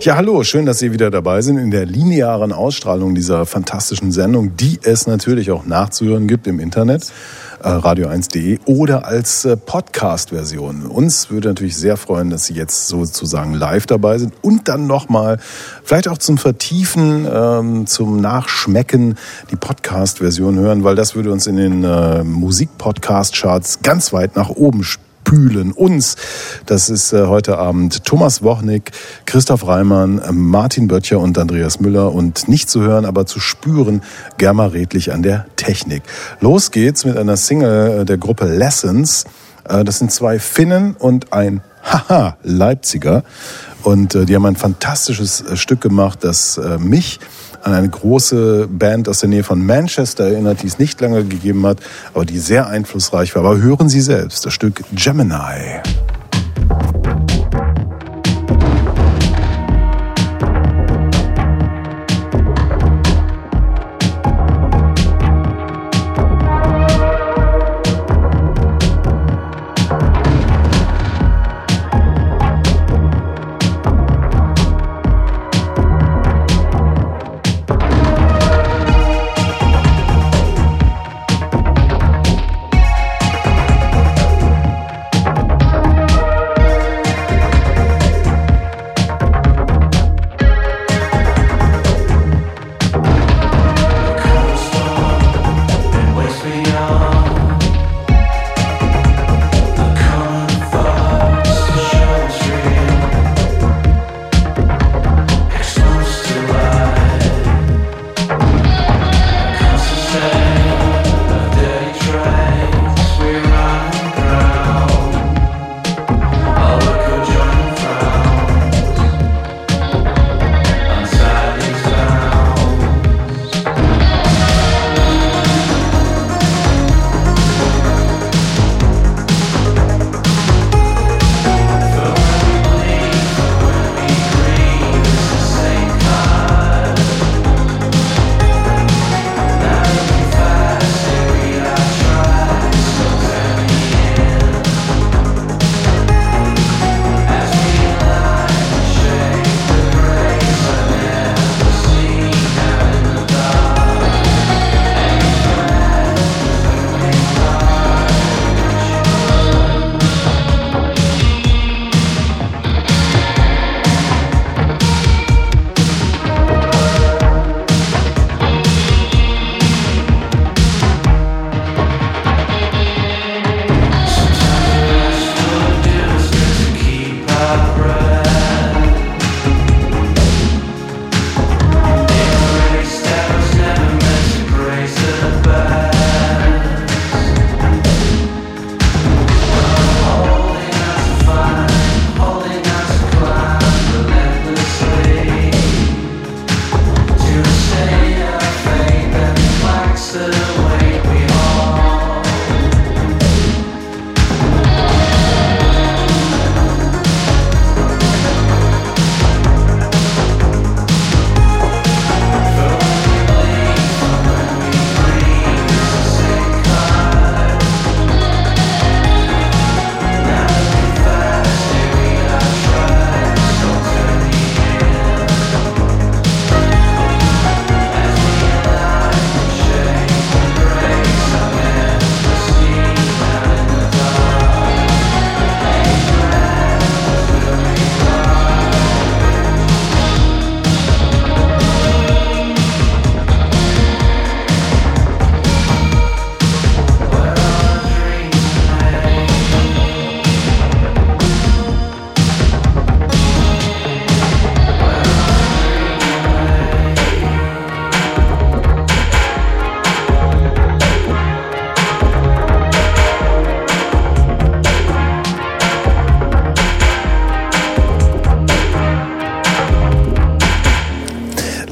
Ja, hallo, schön, dass Sie wieder dabei sind in der linearen Ausstrahlung dieser fantastischen Sendung, die es natürlich auch nachzuhören gibt im Internet, äh, radio1.de oder als äh, Podcast-Version. Uns würde natürlich sehr freuen, dass Sie jetzt sozusagen live dabei sind und dann nochmal, vielleicht auch zum Vertiefen, ähm, zum Nachschmecken die Podcast-Version hören, weil das würde uns in den äh, Musik-Podcast-Charts ganz weit nach oben spülen uns. Das ist äh, heute Abend Thomas Wochnik, Christoph Reimann, Martin Böttcher und Andreas Müller und nicht zu hören, aber zu spüren, Germa Redlich an der Technik. Los geht's mit einer Single äh, der Gruppe Lessons. Äh, Das sind zwei Finnen und ein Haha Leipziger. Und die haben ein fantastisches Stück gemacht, das mich an eine große Band aus der Nähe von Manchester erinnert, die es nicht lange gegeben hat, aber die sehr einflussreich war. Aber hören Sie selbst das Stück Gemini.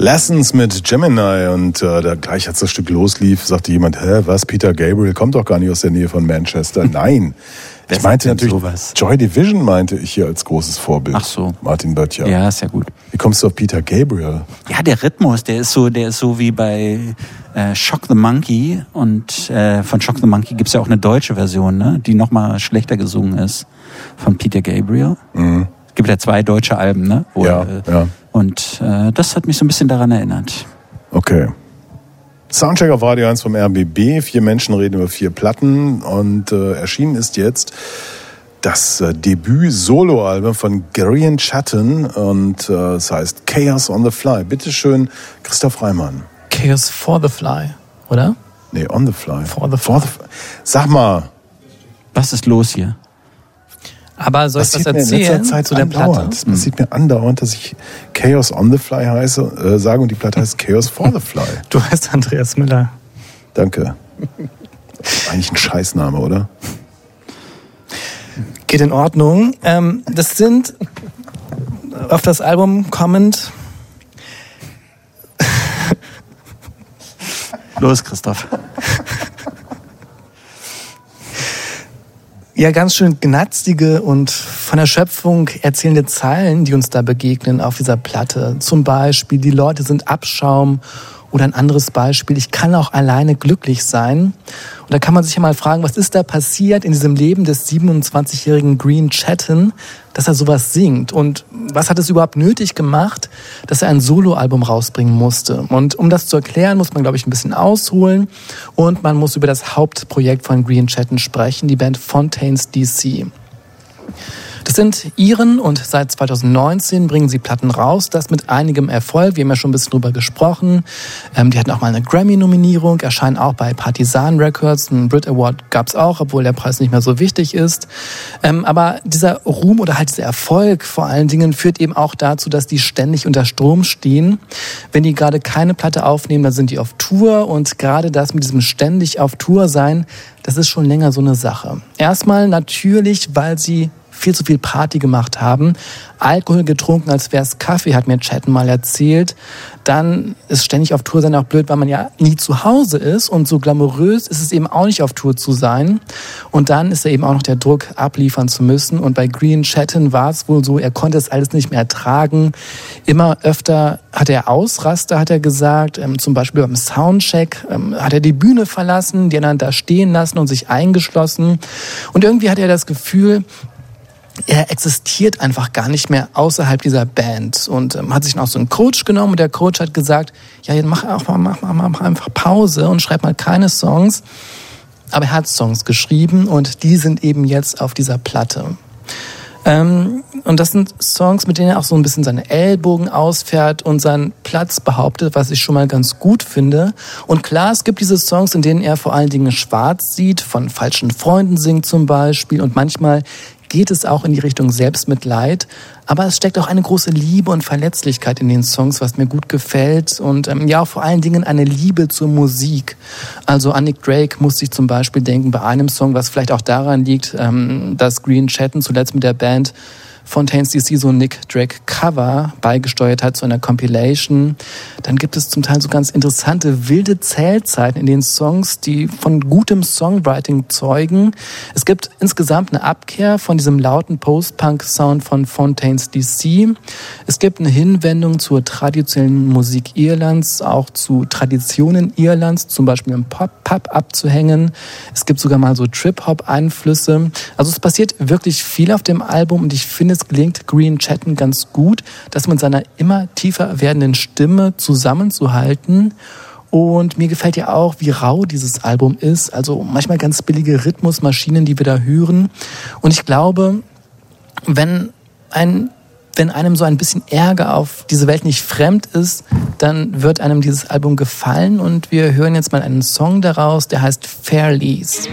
Lessons mit Gemini und äh, da gleich als das Stück loslief, sagte jemand, hä, was, Peter Gabriel kommt doch gar nicht aus der Nähe von Manchester. Nein. Ich meinte natürlich, sowas? Joy Division meinte ich hier als großes Vorbild. Ach so. Martin Böttcher. Ja, ist ja gut. Wie kommst du auf Peter Gabriel? Ja, der Rhythmus, der ist so, der ist so wie bei äh, Shock the Monkey und äh, von Shock the Monkey gibt's ja auch eine deutsche Version, ne, die nochmal schlechter gesungen ist von Peter Gabriel. Es gibt ja zwei deutsche Alben, ne? Wo, Mhm. Ja, äh, ja. Und äh, das hat mich so ein bisschen daran erinnert. Okay. Soundcheck auf Radio 1 vom RBB. Vier Menschen reden über vier Platten und äh, erschienen ist jetzt das äh, Debüt-Solo-Album von Garion Chatton und äh, es heißt Chaos on the Fly. Bitte schön, Christoph Reimann. Chaos for the Fly, oder? Nee, on the fly. For the Fly. Sag mal, Was ist los hier? Aber soll ich was passiert mir in erzählen letzter Zeit zu der Platte? andauernd. Es passiert mir andauernd, dass ich Chaos on the Fly heiße, äh, sage und die Platte heißt Chaos for the Fly. Du heißt Andreas Müller. Danke. Eigentlich ein Scheißname, oder? Geht in Ordnung. Ähm, das sind auf das Album kommend Los, Christoph. ja ganz schön gnatzige und von der Schöpfung erzählende Zeilen, die uns da begegnen auf dieser Platte. Zum Beispiel, die Leute sind Abschaum oder ein anderes Beispiel, ich kann auch alleine glücklich sein. Und da kann man sich ja mal fragen, was ist da passiert in diesem Leben des 27-jährigen Green Chatton, dass er sowas singt? Und was hat es überhaupt nötig gemacht, dass er ein Soloalbum rausbringen musste? Und um das zu erklären, muss man, glaube ich, ein bisschen ausholen. Und man muss über das Hauptprojekt von Green Chatton sprechen, die Band Fontaines DC. Das sind Iren und seit 2019 bringen sie Platten raus, das mit einigem Erfolg. Wir haben ja schon ein bisschen drüber gesprochen. Ähm, die hatten auch mal eine Grammy-Nominierung, erscheinen auch bei Partisan Records. Einen Brit Award gab's auch, obwohl der Preis nicht mehr so wichtig ist. Ähm, aber dieser Ruhm oder halt dieser Erfolg vor allen Dingen führt eben auch dazu, dass die ständig unter Strom stehen. Wenn die gerade keine Platte aufnehmen, dann sind die auf Tour und gerade das mit diesem ständig auf Tour sein, das ist schon länger so eine Sache. Erstmal natürlich, weil sie viel zu viel Party gemacht haben, Alkohol getrunken, als wäre es Kaffee, hat mir Chatten mal erzählt. Dann ist ständig auf Tour sein auch blöd, weil man ja nie zu Hause ist und so glamourös ist es eben auch nicht auf Tour zu sein. Und dann ist da eben auch noch der Druck, abliefern zu müssen. Und bei Green Chatten war es wohl so, er konnte es alles nicht mehr ertragen. Immer öfter hat er Ausraster, hat er gesagt. Ähm, zum Beispiel beim Soundcheck ähm, hat er die Bühne verlassen, die anderen da stehen lassen und sich eingeschlossen. Und irgendwie hat er das Gefühl, er existiert einfach gar nicht mehr außerhalb dieser Band und ähm, hat sich auch so einen Coach genommen und der Coach hat gesagt, ja, jetzt mach, auch mal, mach, mach, mach einfach Pause und schreib mal keine Songs. Aber er hat Songs geschrieben und die sind eben jetzt auf dieser Platte. Ähm, und das sind Songs, mit denen er auch so ein bisschen seine Ellbogen ausfährt und seinen Platz behauptet, was ich schon mal ganz gut finde. Und klar, es gibt diese Songs, in denen er vor allen Dingen schwarz sieht, von falschen Freunden singt zum Beispiel. Und manchmal geht es auch in die Richtung Selbstmitleid. Aber es steckt auch eine große Liebe und Verletzlichkeit in den Songs, was mir gut gefällt. Und ähm, ja, vor allen Dingen eine Liebe zur Musik. Also an Nick Drake musste ich zum Beispiel denken bei einem Song, was vielleicht auch daran liegt, ähm, dass Green Chatten zuletzt mit der Band Fontaines DC so ein Nick Drake Cover beigesteuert hat zu einer Compilation. Dann gibt es zum Teil so ganz interessante wilde Zählzeiten in den Songs, die von gutem Songwriting zeugen. Es gibt insgesamt eine Abkehr von diesem lauten Post-Punk-Sound von Fontaines DC. Es gibt eine Hinwendung zur traditionellen Musik Irlands, auch zu Traditionen Irlands, zum Beispiel im Pop-Pub abzuhängen. Es gibt sogar mal so Trip-Hop-Einflüsse. Also es passiert wirklich viel auf dem Album und ich finde, es gelingt Green Chatten ganz gut, das mit seiner immer tiefer werdenden Stimme zusammenzuhalten. Und mir gefällt ja auch, wie rau dieses Album ist. Also manchmal ganz billige Rhythmusmaschinen, die wir da hören. Und ich glaube, wenn ein wenn einem so ein bisschen Ärger auf diese Welt nicht fremd ist, dann wird einem dieses Album gefallen und wir hören jetzt mal einen Song daraus, der heißt Fairlies.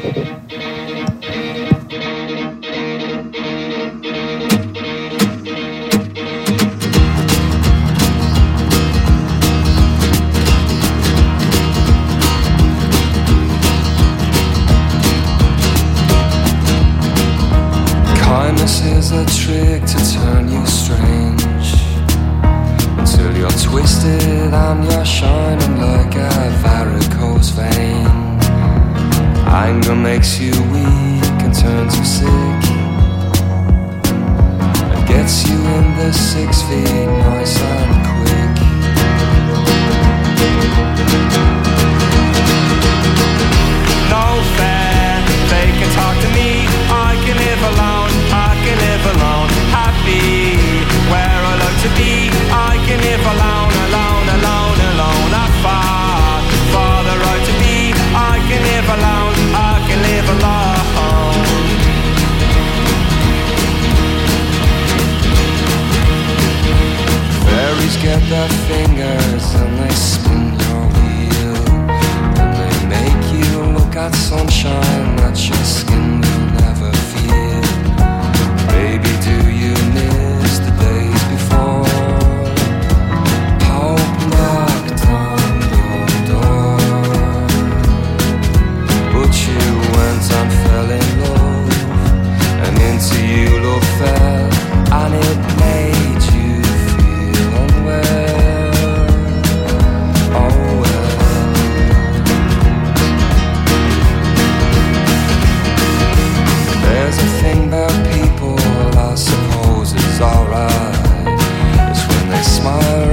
Smile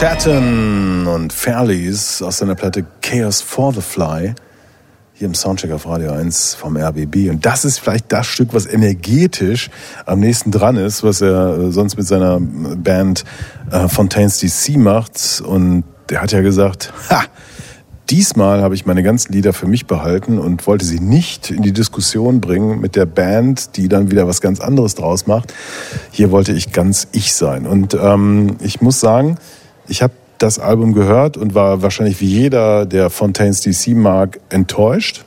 Chatten und Fairleys aus seiner Platte Chaos for the Fly. Hier im Soundcheck auf Radio 1 vom RBB. Und das ist vielleicht das Stück, was energetisch am nächsten dran ist, was er äh, sonst mit seiner Band äh, Fontaines DC macht. Und der hat ja gesagt, ha, diesmal habe ich meine ganzen Lieder für mich behalten und wollte sie nicht in die Diskussion bringen mit der Band, die dann wieder was ganz anderes draus macht. Hier wollte ich ganz ich sein. Und ähm, ich muss sagen, ich habe das Album gehört und war wahrscheinlich wie jeder, der Fontaines DC mag, enttäuscht,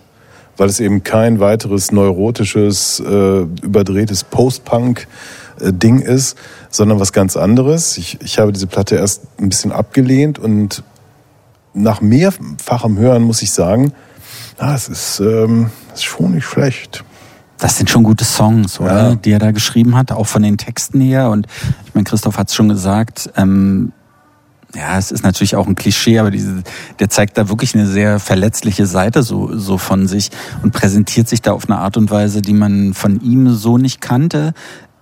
weil es eben kein weiteres neurotisches, äh, überdrehtes Post-Punk-Ding ist, sondern was ganz anderes. Ich, ich habe diese Platte erst ein bisschen abgelehnt und nach mehrfachem Hören muss ich sagen, ah, es ist, ähm, ist schon nicht schlecht. Das sind schon gute Songs, oder? Ja. Die er da geschrieben hat, auch von den Texten her. Und ich meine, Christoph hat es schon gesagt, ähm, ja, es ist natürlich auch ein Klischee, aber diese, der zeigt da wirklich eine sehr verletzliche Seite so, so von sich und präsentiert sich da auf eine Art und Weise, die man von ihm so nicht kannte.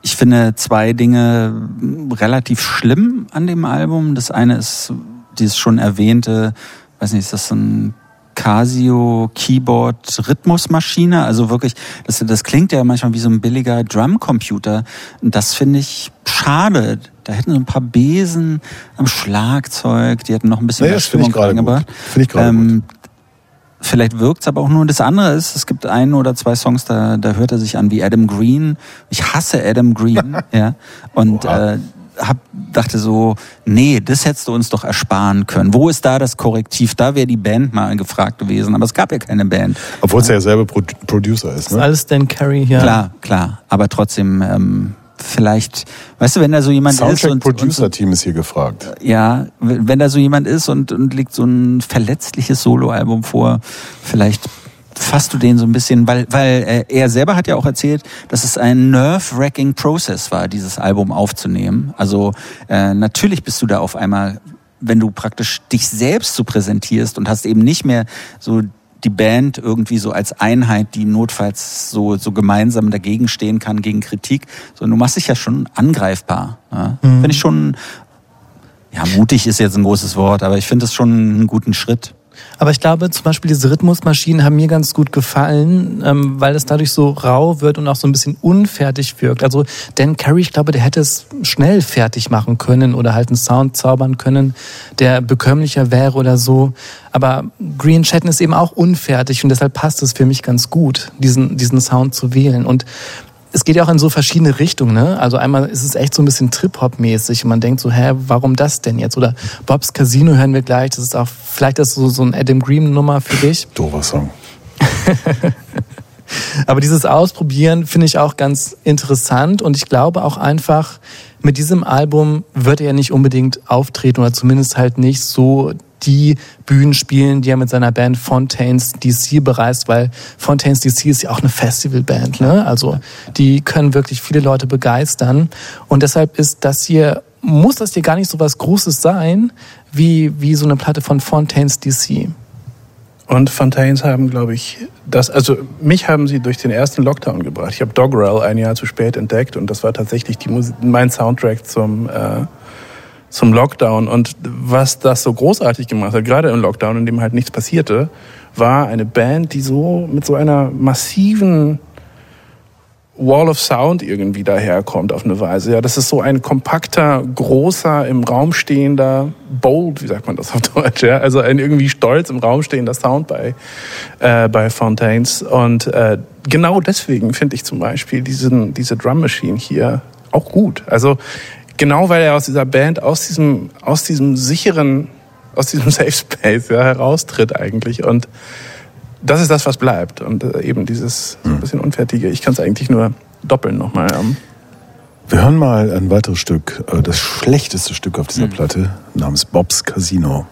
Ich finde zwei Dinge relativ schlimm an dem Album. Das eine ist dieses schon erwähnte, weiß nicht, ist das so ein Casio Keyboard Rhythmusmaschine. Also wirklich, das, das klingt ja manchmal wie so ein billiger Drumcomputer. Und das finde ich schade. Da hätten so ein paar Besen am Schlagzeug, die hätten noch ein bisschen Nee, mehr Stimmung gut. reingebracht. Finde ich gerade Ähm, Vielleicht wirkt's aber auch nur. Das andere ist, es gibt ein oder zwei Songs, da, da hört er sich an wie Adam Green. Ich hasse Adam Green, ja. Und Oha. äh, hab, dachte so, nee, das hättest du uns doch ersparen können. Wo ist da das Korrektiv? Da wäre die Band mal gefragt gewesen. Aber es gab ja keine Band. Obwohl es ja selber Pro Producer ist, Ist ne? alles Dan Carey hier. Klar, klar. Aber trotzdem, ähm, vielleicht, weißt du, wenn da so jemand ist Soundtrack und, und so, Producer Team ist hier gefragt. ja, wenn wenn da so jemand ist und, und legt so ein verletzliches Soloalbum vor, vielleicht fasst du den so ein bisschen, weil, weil äh, er selber hat ja auch erzählt, dass es ein nerve-wracking Process war, dieses Album aufzunehmen. Also äh, natürlich bist du da auf einmal, wenn du praktisch dich selbst so präsentierst und hast eben nicht mehr so die Band irgendwie so als Einheit, die notfalls so, so gemeinsam dagegen stehen kann gegen Kritik, sondern du machst dich ja schon angreifbar. Ja? Finde ich schon, ja, mutig ist jetzt ein großes Wort, aber ich finde es schon einen guten Schritt. Aber ich glaube, zum Beispiel diese Rhythmusmaschinen haben mir ganz gut gefallen, ähm, weil es dadurch so rau wird und auch so ein bisschen unfertig wirkt. Also Dan Carey, ich glaube, der hätte es schnell fertig machen können oder halt einen Sound zaubern können, der bekömmlicher wäre oder so. Aber Green Chatten ist eben auch unfertig und deshalb passt es für mich ganz gut, diesen, diesen Sound zu wählen. Und es geht ja auch in so verschiedene Richtungen. Ne? Also einmal ist es echt so ein bisschen Trip-Hop-mäßig und man denkt so, hä, warum das denn jetzt? Oder Bobs Casino hören wir gleich. Das ist auch vielleicht das so, so ein Adam Green-Nummer für dich. Doofer Song. Aber dieses Ausprobieren finde ich auch ganz interessant und ich glaube auch einfach, mit diesem Album wird er nicht unbedingt auftreten oder zumindest halt nicht so die Bühnen spielen, die er mit seiner Band Fontaines DC bereist, weil Fontaines DC ist ja auch eine Festivalband, ne? Also die können wirklich viele Leute begeistern und deshalb ist das hier muss das hier gar nicht so was Großes sein wie wie so eine Platte von Fontaines DC. Und Fontaines haben, glaube ich, das, also mich haben sie durch den ersten Lockdown gebracht. Ich habe Doggerel ein Jahr zu spät entdeckt und das war tatsächlich die Musik, mein Soundtrack zum, äh, zum Lockdown. Und was das so großartig gemacht hat, gerade im Lockdown, in dem halt nichts passierte, war eine Band, die so mit so einer massiven Wall of Sound irgendwie daherkommt auf eine Weise. Ja, das ist so ein kompakter, großer, im Raum stehender, bold, wie sagt man das auf Deutsch? Ja, also ein irgendwie stolz im Raum stehender Sound bei äh, bei Fontaines. Und äh, genau deswegen finde ich zum Beispiel diesen diese Drum Machine hier auch gut. Also genau weil er aus dieser Band, aus diesem aus diesem sicheren, aus diesem Safe Space ja, heraustritt eigentlich und das ist das, was bleibt. Und äh, eben dieses ein bisschen Unfertige. Ich kann es eigentlich nur doppeln nochmal. Wir hören mal ein weiteres Stück, äh, das schlechteste Stück auf dieser Platte, namens Bob's Casino.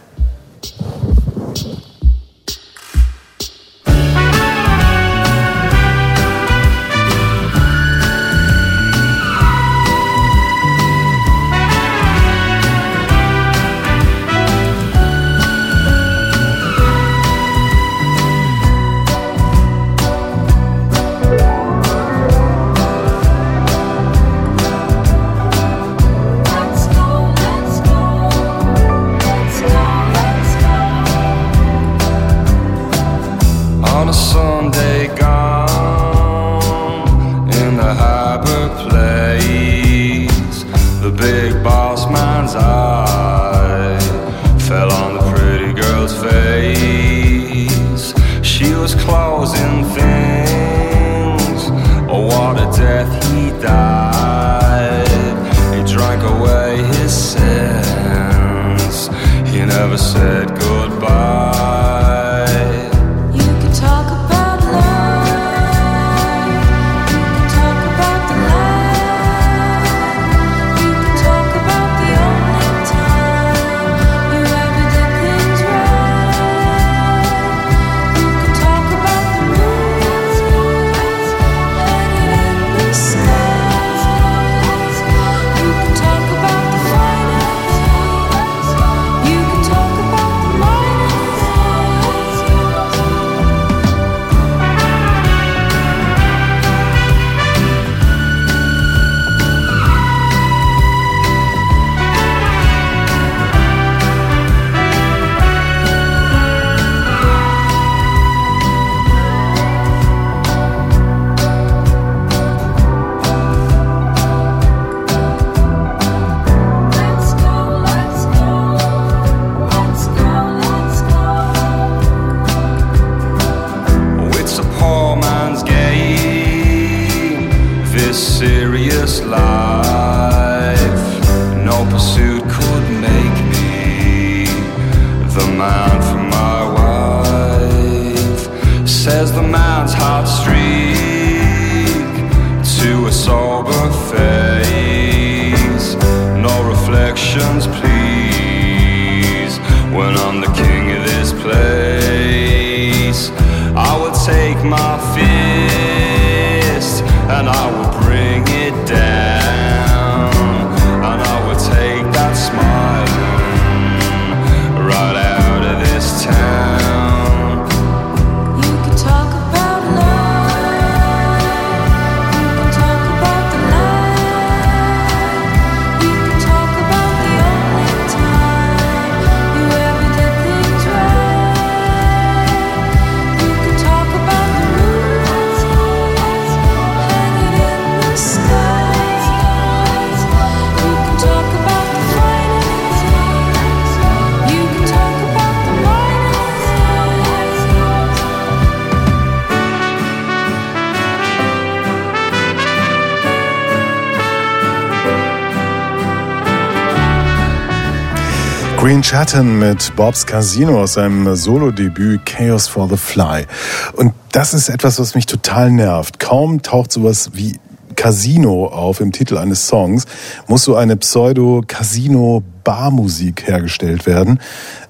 Green Chatton mit Bob's Casino aus seinem Solo-Debüt Chaos for the Fly. Und das ist etwas, was mich total nervt. Kaum taucht sowas wie Casino auf im Titel eines Songs, muss so eine Pseudo-Casino-Barmusik hergestellt werden.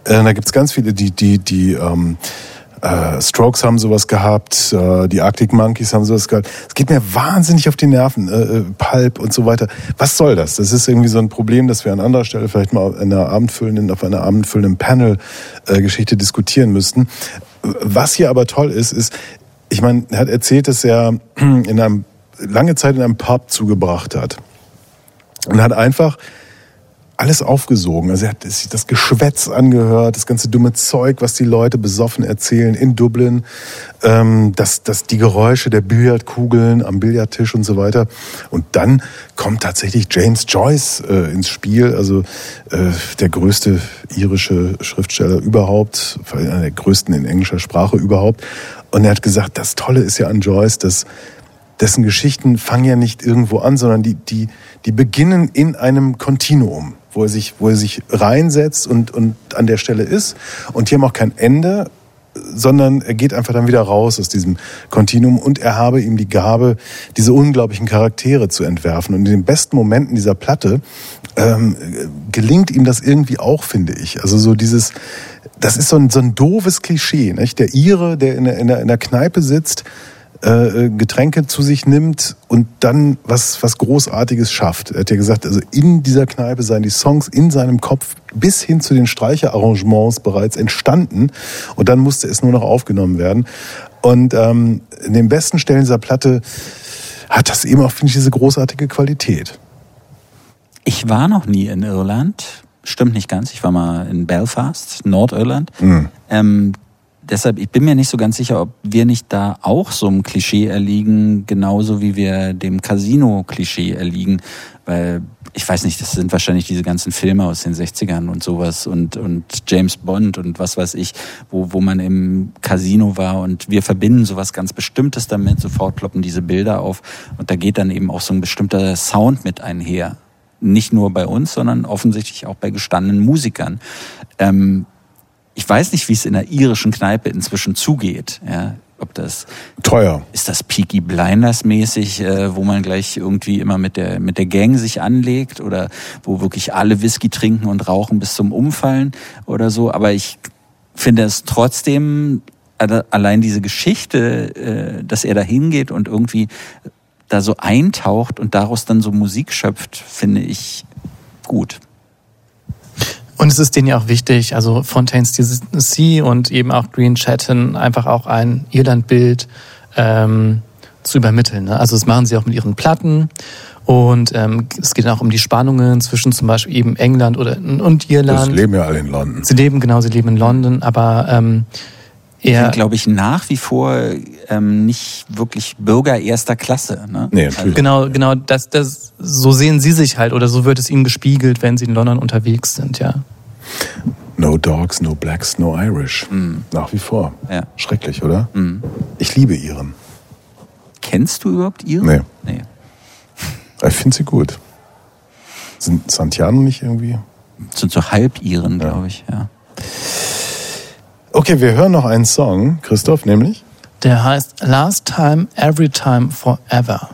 Äh, da gibt's ganz viele, die, die, die ähm, äh, Strokes haben sowas gehabt, äh, die Arctic Monkeys haben sowas gehabt. Es geht mir wahnsinnig auf die Nerven, äh, äh, Pulp und so weiter. Was soll das? Das ist irgendwie so ein Problem, das wir an anderer Stelle vielleicht mal in einer abendfüllenden, auf einer abendfüllenden Panel-Geschichte diskutieren müssten. Was hier aber toll ist, ist, ich meine, er hat erzählt, dass er in einem lange Zeit in einem Pub zugebracht hat und hat einfach alles aufgesogen. Also er hat sich das Geschwätz angehört, das ganze dumme Zeug, was die Leute besoffen erzählen in Dublin, ähm, das, das, die Geräusche der Billardkugeln am Billardtisch und so weiter. Und dann kommt tatsächlich James Joyce äh, ins Spiel, also äh, der größte irische Schriftsteller überhaupt, einer der größten in englischer Sprache überhaupt. Und er hat gesagt, das Tolle ist ja an Joyce, dass dessen Geschichten fangen ja nicht irgendwo an, sondern die, die, die beginnen in einem Kontinuum, wo er sich, wo er sich reinsetzt und, und an der Stelle ist. Und die haben auch kein Ende, sondern er geht einfach dann wieder raus aus diesem Kontinuum und er habe ihm die Gabe, diese unglaublichen Charaktere zu entwerfen. Und in den besten Momenten dieser Platte ähm, gelingt ihm das irgendwie auch, finde ich. Also so dieses, das ist so ein, so ein doofes Klischee, nicht? Der Ire, der in der, in der, in der Kneipe sitzt, äh, Getränke zu sich nimmt und dann was, was Großartiges schafft. Er hat ja gesagt, also in dieser Kneipe seien die Songs in seinem Kopf bis hin zu den Streicherarrangements bereits entstanden und dann musste es nur noch aufgenommen werden. Und ähm, in den besten Stellen dieser Platte hat das eben auch, finde ich, diese großartige Qualität. Ich war noch nie in Irland. Stimmt nicht ganz. Ich war mal in Belfast, Nordirland. Mhm. Ähm, deshalb, ich bin mir nicht so ganz sicher, ob wir nicht da auch so einem Klischee erliegen, genauso wie wir dem Casino-Klischee erliegen. Weil, ich weiß nicht, das sind wahrscheinlich diese ganzen Filme aus den 60ern und sowas und, und James Bond und was weiß ich, wo, wo man im Casino war und wir verbinden sowas ganz Bestimmtes damit, sofort kloppen diese Bilder auf und da geht dann eben auch so ein bestimmter Sound mit einher. Nicht nur bei uns, sondern offensichtlich auch bei gestandenen Musikern. Ähm, ich weiß nicht, wie es in der irischen Kneipe inzwischen zugeht. Ja, ob das Teuer. ist das Peaky Blinders mäßig, äh, wo man gleich irgendwie immer mit der mit der Gang sich anlegt oder wo wirklich alle Whisky trinken und rauchen bis zum Umfallen oder so. Aber ich finde es trotzdem alle- allein diese Geschichte, äh, dass er da hingeht und irgendwie da so eintaucht und daraus dann so Musik schöpft, finde ich gut. Und es ist denen ja auch wichtig, also Fontaine's DC und eben auch Green Chatton einfach auch ein Irlandbild ähm, zu übermitteln. Ne? Also das machen sie auch mit ihren Platten und ähm, es geht auch um die Spannungen zwischen zum Beispiel eben England oder und Irland. leben ja alle in London. Sie leben genau, sie leben in London, aber ähm, Die eher sind, glaube ich, nach wie vor ähm, nicht wirklich Bürger erster Klasse. Ne? Nee, natürlich. genau, genau das, das so sehen sie sich halt oder so wird es ihnen gespiegelt, wenn sie in London unterwegs sind, ja. No Dogs, no Blacks, no Irish. Nach wie vor. Ja. Schrecklich, oder? Mhm. Ich liebe Iren. Kennst du überhaupt ihre? Nee. nee. Ich finde sie gut. Sind Santiano nicht irgendwie? Sind so Halb-Iren, glaube ich, ja. Okay, wir hören noch einen Song, Christoph, nämlich? Der heißt Last Time, Every Time, Forever.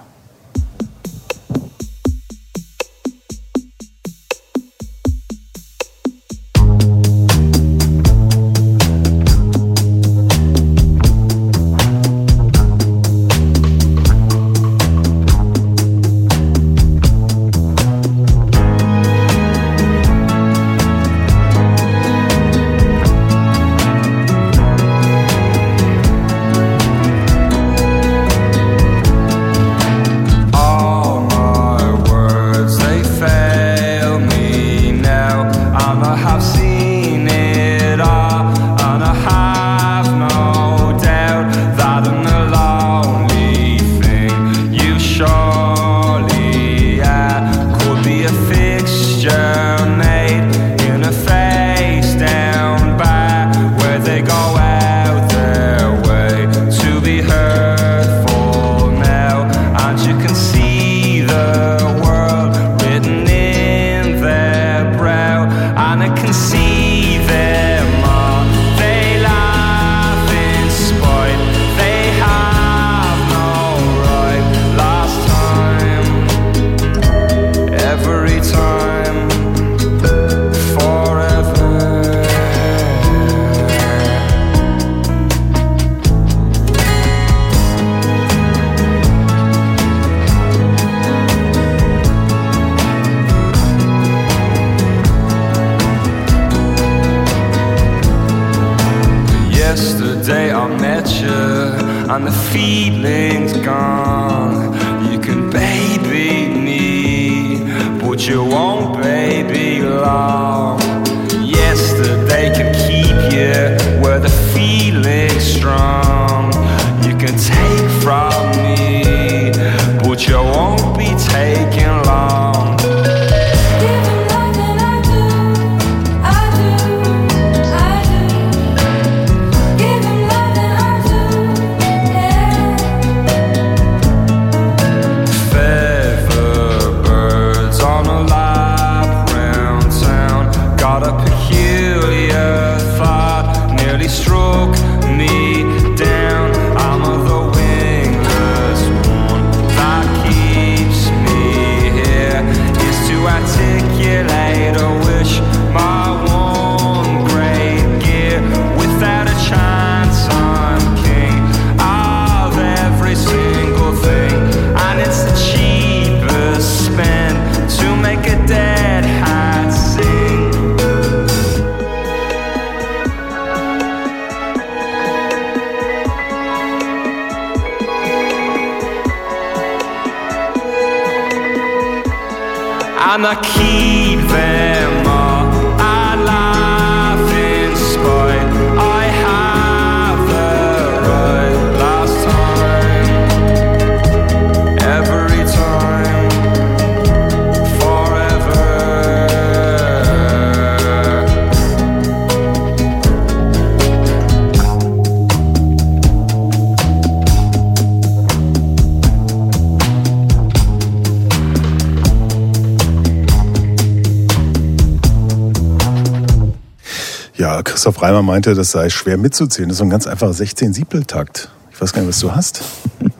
Reimer meinte, das sei schwer mitzuzählen. Das ist so ein ganz einfacher 16-Siebel-Takt. Ich weiß gar nicht, was du hast.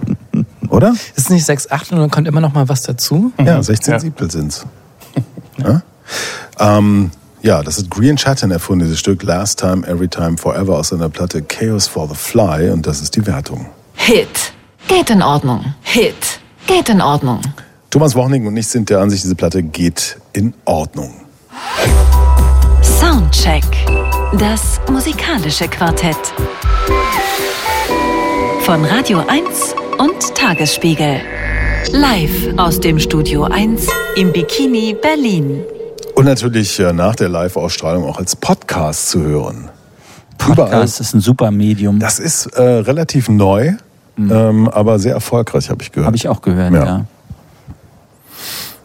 Oder? Ist es nicht 6, 8 und dann kommt immer noch mal was dazu? Ja, 16 Siebel sind's. Ja? Ähm, ja, das hat Green Chatton erfunden, dieses Stück Last Time, Every Time, Forever aus seiner Platte Chaos for the Fly und das ist die Wertung. Hit. Geht in Ordnung. Hit. Geht in Ordnung. Thomas Wochning und ich sind der Ansicht, diese Platte geht in Ordnung. Soundcheck. Das musikalische Quartett. Von Radio 1 und Tagesspiegel. Live aus dem Studio 1 im Bikini Berlin. Und natürlich äh, nach der Live-Ausstrahlung auch als Podcast zu hören. Podcast ist ein super Medium. Das ist äh, relativ neu, ähm, aber sehr erfolgreich, habe ich gehört. Habe ich auch gehört, Ja. ja.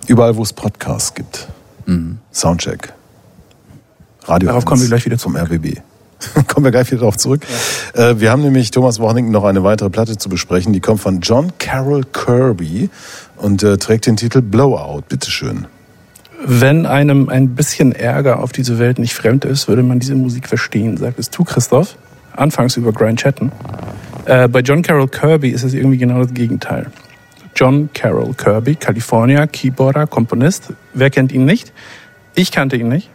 Überall, wo es Podcasts gibt. Soundcheck. Radio Darauf 1 kommen wir gleich wieder zum RBB. kommen wir gleich wieder darauf zurück. Äh, wir haben nämlich Thomas Wochning noch eine weitere Platte zu besprechen. Die kommt von John Carroll Kirby und äh, trägt den Titel Blowout. Bitteschön. Wenn einem ein bisschen Ärger auf diese Welt nicht fremd ist, würde man diese Musik verstehen, sagtest du, Christoph. Anfangs über Grand Chatten. Äh, bei John Carroll Kirby ist es irgendwie genau das Gegenteil. John Carroll Kirby, California, Keyboarder, Komponist. Wer kennt ihn nicht? Ich kannte ihn nicht.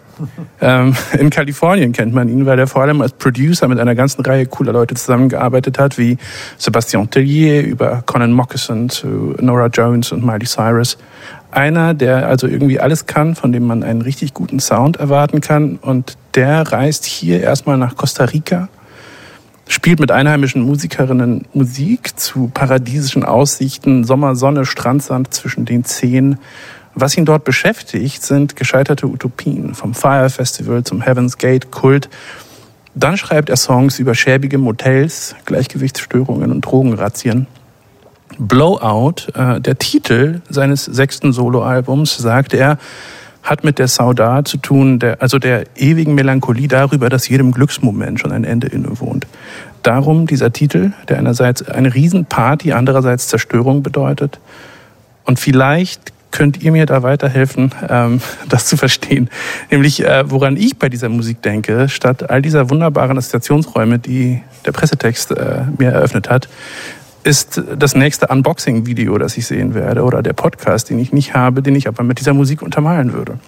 Ähm, in Kalifornien kennt man ihn, weil er vor allem als Producer mit einer ganzen Reihe cooler Leute zusammengearbeitet hat, wie Sebastian Tellier über Conan Moccasin zu Nora Jones und Miley Cyrus. Einer, der also irgendwie alles kann, von dem man einen richtig guten Sound erwarten kann. Und der reist hier erstmal nach Costa Rica, spielt mit einheimischen Musikerinnen Musik zu paradiesischen Aussichten, Sommer, Sonne, Strandsand zwischen den Zehen. Was ihn dort beschäftigt, sind gescheiterte Utopien, vom Fire Festival zum Heaven's Gate Kult. Dann schreibt er Songs über schäbige Motels, Gleichgewichtsstörungen und Drogenrazzien. Blowout, äh, der Titel seines sechsten Soloalbums, sagt er, hat mit der Saudade zu tun, der, also der ewigen Melancholie darüber, dass jedem Glücksmoment schon ein Ende innewohnt. Darum dieser Titel, der einerseits eine Riesenparty, andererseits Zerstörung bedeutet. Und vielleicht könnt ihr mir da weiterhelfen, ähm, das zu verstehen. Nämlich, äh, woran ich bei dieser Musik denke, statt all dieser wunderbaren Assoziationsräume, die der Pressetext äh, mir eröffnet hat, ist das nächste Unboxing-Video, das ich sehen werde, oder der Podcast, den ich nicht habe, den ich aber mit dieser Musik untermalen würde.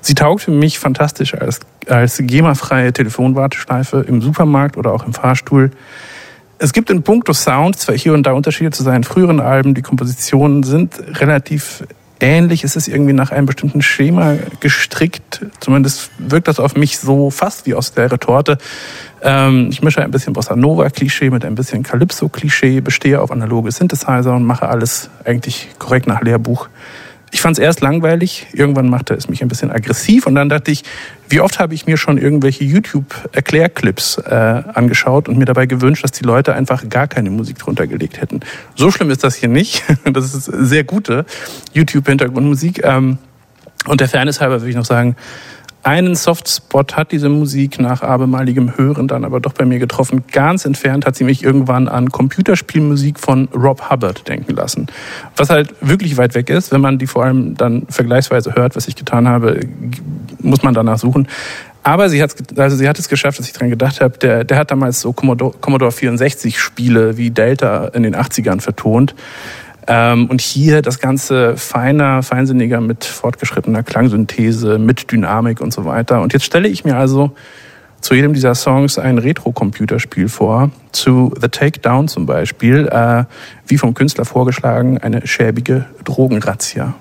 Sie taugt für mich fantastisch als, als GEMA-freie Telefonwarteschleife im Supermarkt oder auch im Fahrstuhl. Es gibt in puncto Sound zwar hier und da Unterschiede zu seinen früheren Alben. Die Kompositionen sind relativ ähnlich. Es ist irgendwie nach einem bestimmten Schema gestrickt. Zumindest wirkt das auf mich so fast wie aus der Retorte. Ähm, ich mische ein bisschen Bossa Nova-Klischee mit ein bisschen Calypso-Klischee, bestehe auf analoge Synthesizer und mache alles eigentlich korrekt nach Lehrbuch. Ich fand es erst langweilig, irgendwann machte es mich ein bisschen aggressiv und dann dachte ich, wie oft habe ich mir schon irgendwelche YouTube-Erklärclips äh, angeschaut und mir dabei gewünscht, dass die Leute einfach gar keine Musik drunter gelegt hätten. So schlimm ist das hier nicht. Das ist sehr gute YouTube-Hintergrundmusik. Ähm, und der Fairness halber würde ich noch sagen, einen Softspot hat diese Musik nach abermaligem Hören dann aber doch bei mir getroffen. Ganz entfernt hat sie mich irgendwann an Computerspielmusik von Rob Hubbard denken lassen. Was halt wirklich weit weg ist, wenn man die vor allem dann vergleichsweise hört, was ich getan habe, muss man danach suchen. Aber sie hat, also sie hat es geschafft, dass ich dran gedacht habe, der, der hat damals so Commodore, Commodore 64 Spiele wie Delta in den 80ern vertont. Ähm, und hier das Ganze feiner, feinsinniger mit fortgeschrittener Klangsynthese, mit Dynamik und so weiter. Und jetzt stelle ich mir also zu jedem dieser Songs ein Retro-Computerspiel vor. Zu The Takedown zum Beispiel, äh, wie vom Künstler vorgeschlagen, eine schäbige Drogenrazzia.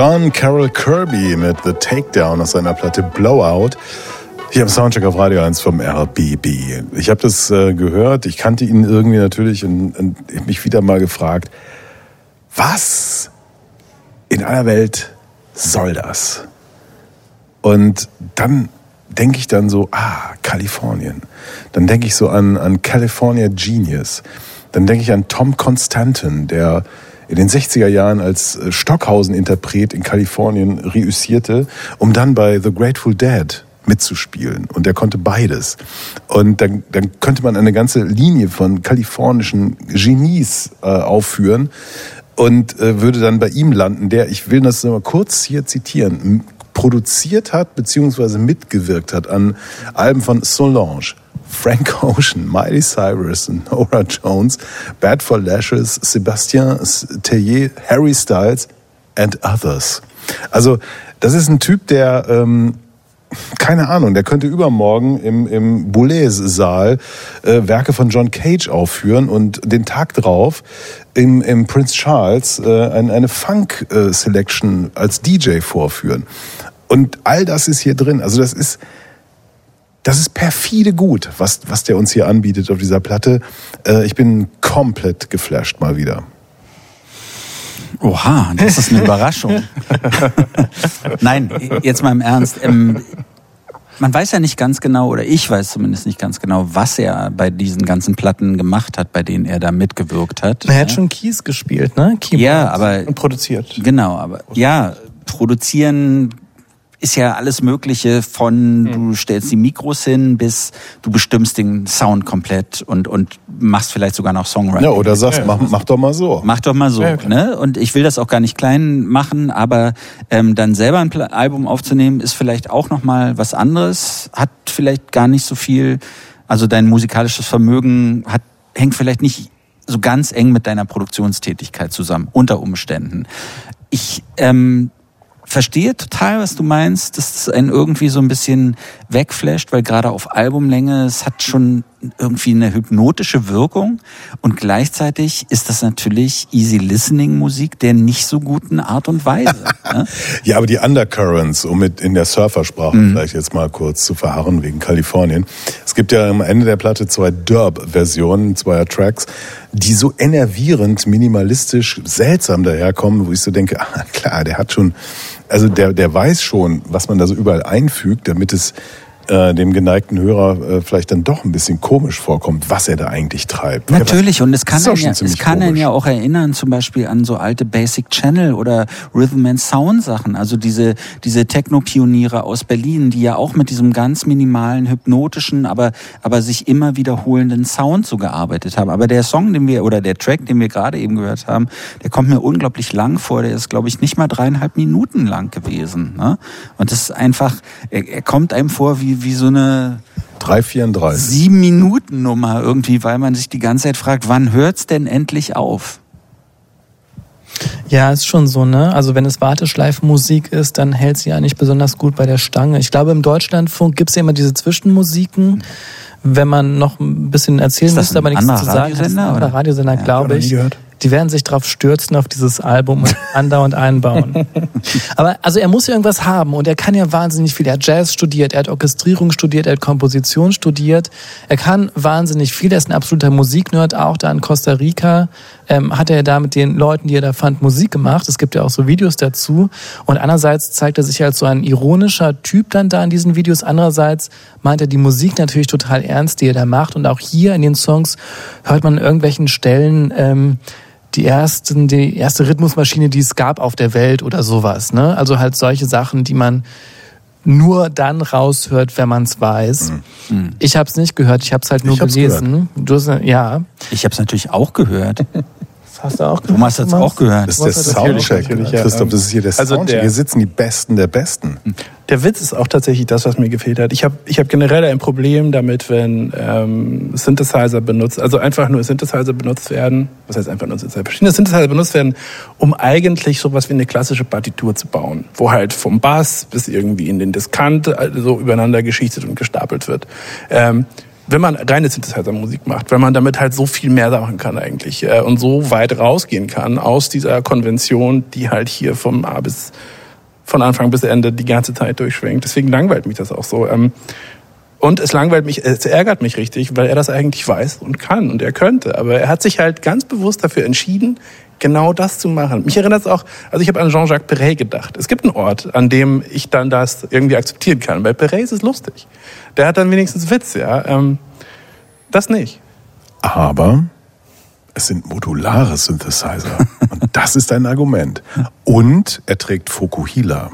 John Carroll Kirby mit The Takedown aus seiner Platte Blowout. Hier im Soundcheck auf Radio 1 vom RBB. Ich habe das äh, gehört, ich kannte ihn irgendwie natürlich und, und ich hab mich wieder mal gefragt, was in aller Welt soll das? Und dann denke ich dann so, ah, Kalifornien. Dann denke ich so an, an California Genius. Dann denke ich an Tom Constantin, der in den 60er Jahren als äh, Stockhausen-Interpret in Kalifornien reüssierte, um dann bei The Grateful Dead mitzuspielen. Und er konnte beides. Und dann, dann könnte man eine ganze Linie von kalifornischen Genies äh, aufführen und äh, würde dann bei ihm landen, der, ich will das mal kurz hier zitieren, produziert hat beziehungsweise mitgewirkt hat an Alben von Solange, Frank Ocean, Miley Cyrus, Nora Jones, Bad for Lashes, Sebastien Tellier, Harry Styles and others. Also das ist ein Typ, der ähm, keine Ahnung, der könnte übermorgen im, im Boulez-Saal äh, Werke von John Cage aufführen und den Tag drauf im, im Prince Charles äh, ein, eine Funk-Selection als DJ vorführen. Und all das ist hier drin. Also das ist, das ist perfide gut, was, was der uns hier anbietet auf dieser Platte. Äh, ich bin komplett geflasht mal wieder. Oha, das ist eine Überraschung. Nein, jetzt mal im Ernst. Ähm, man weiß ja nicht ganz genau, oder ich weiß zumindest nicht ganz genau, was er bei diesen ganzen Platten gemacht hat, bei denen er da mitgewirkt hat. Er hat schon Keys gespielt, ne? Keyboard. Ja, aber Und produziert. Genau, aber ja, produzieren ist ja alles Mögliche von du stellst die Mikros hin bis du bestimmst den Sound komplett und und machst vielleicht sogar noch Songwriting. Ja, oder sagst, mach, mach doch mal so. Mach doch mal so, Ja, ne? Und ich will das auch gar nicht klein machen, aber ähm, dann selber ein Album aufzunehmen ist vielleicht auch noch mal was anderes. Hat vielleicht gar nicht so viel. Also dein musikalisches Vermögen hat hängt vielleicht nicht so ganz eng mit deiner Produktionstätigkeit zusammen unter Umständen. Ich ähm, verstehe total, was du meinst, dass es einen irgendwie so ein bisschen wegflasht, weil gerade auf Albumlänge, es hat schon irgendwie eine hypnotische Wirkung und gleichzeitig ist das natürlich easy listening Musik der nicht so guten Art und Weise. ne? Ja, aber die Undercurrents, um mit in der Surfersprache vielleicht jetzt mal kurz zu verharren wegen Kalifornien. Es gibt ja am Ende der Platte zwei Derb-Versionen zweier Tracks, die so enervierend, minimalistisch, seltsam daherkommen, wo ich so denke, ah, klar, der hat schon, also der, der weiß schon, was man da so überall einfügt, damit es äh, dem geneigten Hörer äh, vielleicht dann doch ein bisschen komisch vorkommt, was er da eigentlich treibt. Natürlich, und es kann, einen ja, es kann einen ja auch erinnern, zum Beispiel an so alte Basic Channel oder Rhythm and Sound Sachen. Also diese, diese Techno-Pioniere aus Berlin, die ja auch mit diesem ganz minimalen, hypnotischen, aber, aber sich immer wiederholenden Sound so gearbeitet haben. Aber der Song, den wir, oder der Track, den wir gerade eben gehört haben, der kommt mir unglaublich lang vor. Der ist, glaube ich, nicht mal dreieinhalb Minuten lang gewesen. Ne? Und das ist einfach, er, er kommt einem vor wie, wie so eine, 3,34. sieben Minuten Nummer irgendwie, weil man sich die ganze Zeit fragt, wann hört's denn endlich auf? Ja, ist schon so, ne? Also wenn es Warteschleifenmusik ist, dann hält sie ja nicht besonders gut bei der Stange. Ich glaube, im Deutschlandfunk gibt's ja immer diese Zwischenmusiken. Wenn man noch ein bisschen erzählen müsste, aber nichts zu sagen, ein Radiosender, oder? Radiosender, Ja, glaube noch nie ich. gehört. Die werden sich drauf stürzen auf dieses Album und andauernd einbauen. Aber also er muss ja irgendwas haben und er kann ja wahnsinnig viel. Er hat Jazz studiert, er hat Orchestrierung studiert, er hat Komposition studiert. Er kann wahnsinnig viel. Er ist ein absoluter Musiknerd, auch da in Costa Rica. Ähm, hat er ja da mit den Leuten, die er da fand, Musik gemacht. Es gibt ja auch so Videos dazu. Und andererseits zeigt er sich als so ein ironischer Typ dann da in diesen Videos. Andererseits meint er die Musik natürlich total ernst, die er da macht. Und auch hier in den Songs hört man an irgendwelchen Stellen ähm, die ersten, die erste Rhythmusmaschine, die es gab auf der Welt oder sowas. Ne? Also halt solche Sachen, die man nur dann raushört, wenn man es weiß. Ich habe es nicht gehört, ich habe es halt nur Ich hab's gelesen. Du hast, ja, Ich habe es natürlich auch gehört. das hast du auch gehört. Thomas hat's Thomas? auch gehört. Das ist der hat Soundcheck. Christoph, das ist hier der Also Soundcheck. der- Hier sitzen die Besten der Besten. Der Witz ist auch tatsächlich das, was mir gefehlt hat. Ich habe ich hab generell ein Problem damit, wenn ähm, Synthesizer benutzt, also einfach nur Synthesizer benutzt werden. Was heißt einfach nur Synthesizer? Verschiedene Synthesizer benutzt werden, um eigentlich sowas wie eine klassische Partitur zu bauen, wo halt vom Bass bis irgendwie in den Diskant also so übereinander geschichtet und gestapelt wird. Ähm, wenn man reine Synthesizer-Musik macht, weil man damit halt so viel mehr machen kann eigentlich äh, und so weit rausgehen kann aus dieser Konvention, die halt hier vom A bis von Anfang bis Ende die ganze Zeit durchschwingt. Deswegen langweilt mich das auch so. Ähm, und es langweilt mich, es ärgert mich richtig, weil er das eigentlich weiß und kann und er könnte. Aber er hat sich halt ganz bewusst dafür entschieden, genau das zu machen. Mich erinnert es auch, also ich habe an Jean-Jacques Perret gedacht. Es gibt einen Ort, an dem ich dann das irgendwie akzeptieren kann. Bei Perret ist es lustig. Der hat dann wenigstens Witz, ja. Ähm, das nicht. Aber es sind modulare Synthesizer. Und das ist ein Argument. Und er trägt Fokuhila.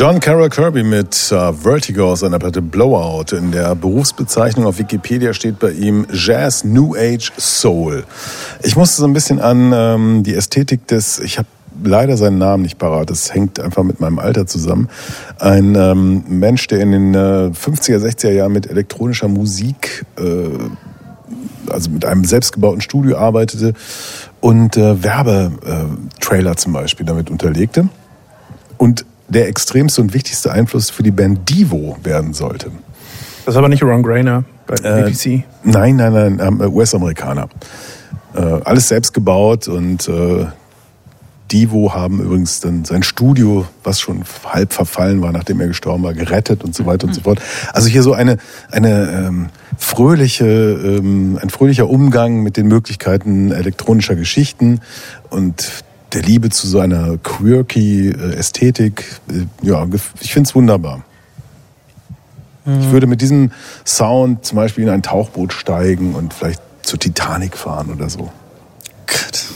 John Carroll Kirby mit äh, Vertigo aus seiner Platte Blowout. In der Berufsbezeichnung auf Wikipedia steht bei ihm Jazz New Age Soul. Ich musste so ein bisschen an ähm, die Ästhetik des, ich habe leider seinen Namen nicht parat, das hängt einfach mit meinem Alter zusammen. Ein ähm, Mensch, der in den äh, 50er, 60er Jahren mit elektronischer Musik äh, also mit einem selbstgebauten Studio arbeitete und äh, Werbetrailer zum Beispiel damit unterlegte. Und der extremste und wichtigste Einfluss für die Band Divo werden sollte. Das ist aber nicht Ron Grainer. bei Äh, BBC. Nein, nein, nein, ähm, US-Amerikaner. Äh, alles selbst gebaut und äh, Divo haben übrigens dann sein Studio, was schon halb verfallen war, nachdem er gestorben war, gerettet und so weiter und so fort. Also hier so eine, eine ähm, fröhliche, ähm, ein fröhlicher Umgang mit den Möglichkeiten elektronischer Geschichten und der Liebe zu so einer quirky äh, Ästhetik. Äh, ja, ich find's wunderbar. Ich würde mit diesem Sound zum Beispiel in ein Tauchboot steigen und vielleicht zur Titanic fahren oder so. Gott.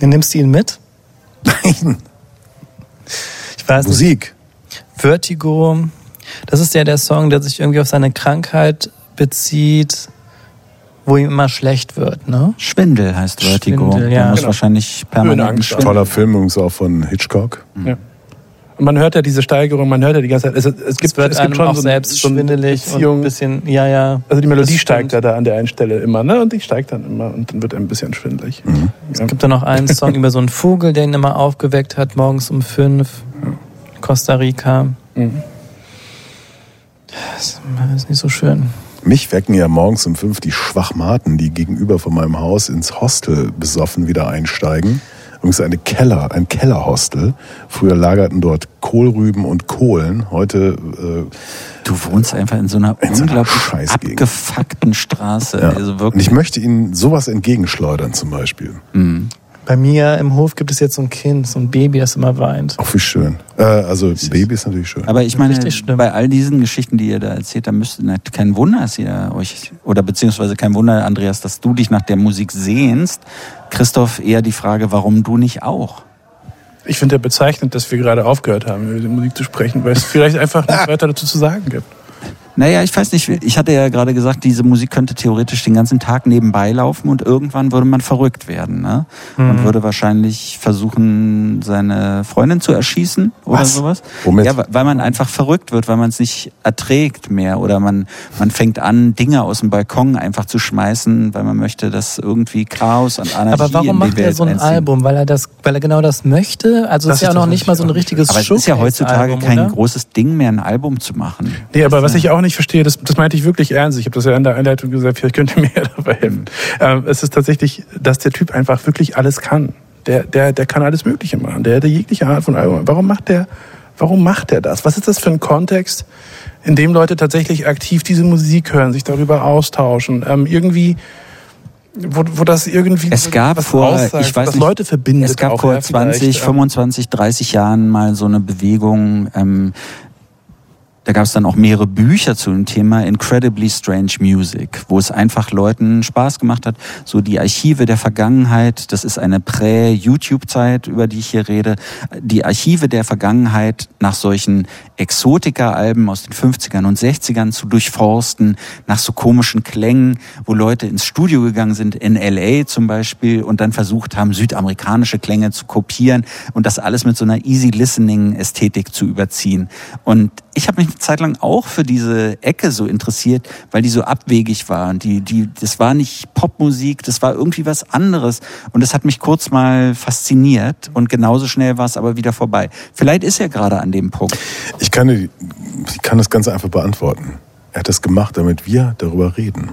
Dann nimmst du ihn mit? Nein. Ich weiß nicht. Musik. Vertigo, das ist ja der Song, der sich irgendwie auf seine Krankheit bezieht, wo ihm immer schlecht wird, ne? Schwindel heißt Vertigo. Schwindel, Der ja. muss Genau. wahrscheinlich permanent schwindeln. Toller Film übrigens auch von Hitchcock. Ja. Und man hört ja diese Steigerung, man hört ja die ganze Zeit. Es, es gibt, Es wird es gibt schon auch so, selbst so schwindelig und Beziehung. ein bisschen, ja, ja. Also die Melodie steigt ja da an der einen Stelle immer, ne? Und die steigt dann immer und dann wird ein bisschen schwindelig. Es gibt da noch einen Song über so einen Vogel, der ihn immer aufgeweckt hat, morgens um fünf. Costa Rica. Mhm. Das ist nicht so schön. Mich wecken ja morgens um fünf die Schwachmaten, die gegenüber von meinem Haus ins Hostel besoffen wieder einsteigen. Übrigens eine Keller, ein Kellerhostel. Früher lagerten dort Kohlrüben und Kohlen. Heute äh, Du wohnst einfach in so einer In so einer unglaublich abgefuckten Straße. ja. Also und wirklich. ich möchte Ihnen sowas entgegenschleudern zum Beispiel. Mhm. Bei mir im Hof gibt es jetzt so ein Kind, so ein Baby, das immer weint. Auch wie schön. Äh, also Baby ist natürlich schön. Aber ich meine, bei all diesen Geschichten, die ihr da erzählt, da müsste na, kein Wunder, dass ihr euch, oder beziehungsweise kein Wunder, Andreas, dass du dich nach der Musik sehnst. Christoph, eher die Frage, warum du nicht auch? Ich finde ja bezeichnend, dass wir gerade aufgehört haben, über die Musik zu sprechen, weil es vielleicht einfach nichts weiter dazu zu sagen gibt. Naja, ich weiß nicht, ich hatte ja gerade gesagt, diese Musik könnte theoretisch den ganzen Tag nebenbei laufen und irgendwann würde man verrückt werden. Ne? Man würde wahrscheinlich versuchen, seine Freundin zu erschießen oder Was? sowas. Womit? Ja, weil man einfach verrückt wird, weil man es nicht erträgt mehr oder man, man fängt an, Dinge aus dem Balkon einfach zu schmeißen, weil man möchte, dass irgendwie Chaos und Anarchie Aber warum in die macht er Welt so ein einziehen. Album? Weil er das, weil er genau das möchte? Also Das es ist ja noch nicht mal so ein richtiges Aber es ist ja heutzutage Showcase-Album, kein oder? großes Ding mehr, ein Album zu machen. Nee, aber was ich auch nicht verstehe, das, das meinte ich wirklich ernst. Ich habe das ja in der Einleitung gesagt, vielleicht könnt ihr mir dabei helfen. Ähm, es ist tatsächlich, dass der Typ einfach wirklich alles kann. Der, der, der kann alles Mögliche machen. Der hätte jegliche Art von Album. Warum macht der, warum macht der das? Was ist das für ein Kontext, in dem Leute tatsächlich aktiv diese Musik hören, sich darüber austauschen, ähm, irgendwie, wo, wo das irgendwie Es gab vor, aussagt, ich weiß nicht, Leute verbindet. Es gab vor ja, 20, vielleicht, ähm, 25, 30 Jahren mal so eine Bewegung, ähm, da gab es dann auch mehrere Bücher zu dem Thema Incredibly Strange Music, wo es einfach Leuten Spaß gemacht hat, so die Archive der Vergangenheit, das ist eine Prä-YouTube-Zeit, über die ich hier rede, die Archive der Vergangenheit nach solchen Exotika-Alben aus den 50ern und 60ern zu durchforsten, nach so komischen Klängen, wo Leute ins Studio gegangen sind, in LA zum Beispiel, und dann versucht haben, südamerikanische Klänge zu kopieren und das alles mit so einer Easy-Listening-Ästhetik zu überziehen. Und ich habe mich Zeit lang auch für diese Ecke so interessiert, weil die so abwegig war. Und die, die, das war nicht Popmusik, das war irgendwie was anderes. Und das hat mich kurz mal fasziniert und genauso schnell war es aber wieder vorbei. Vielleicht ist er gerade an dem Punkt. Ich kann, ich kann das Ganze einfach beantworten. Er hat das gemacht, damit wir darüber reden.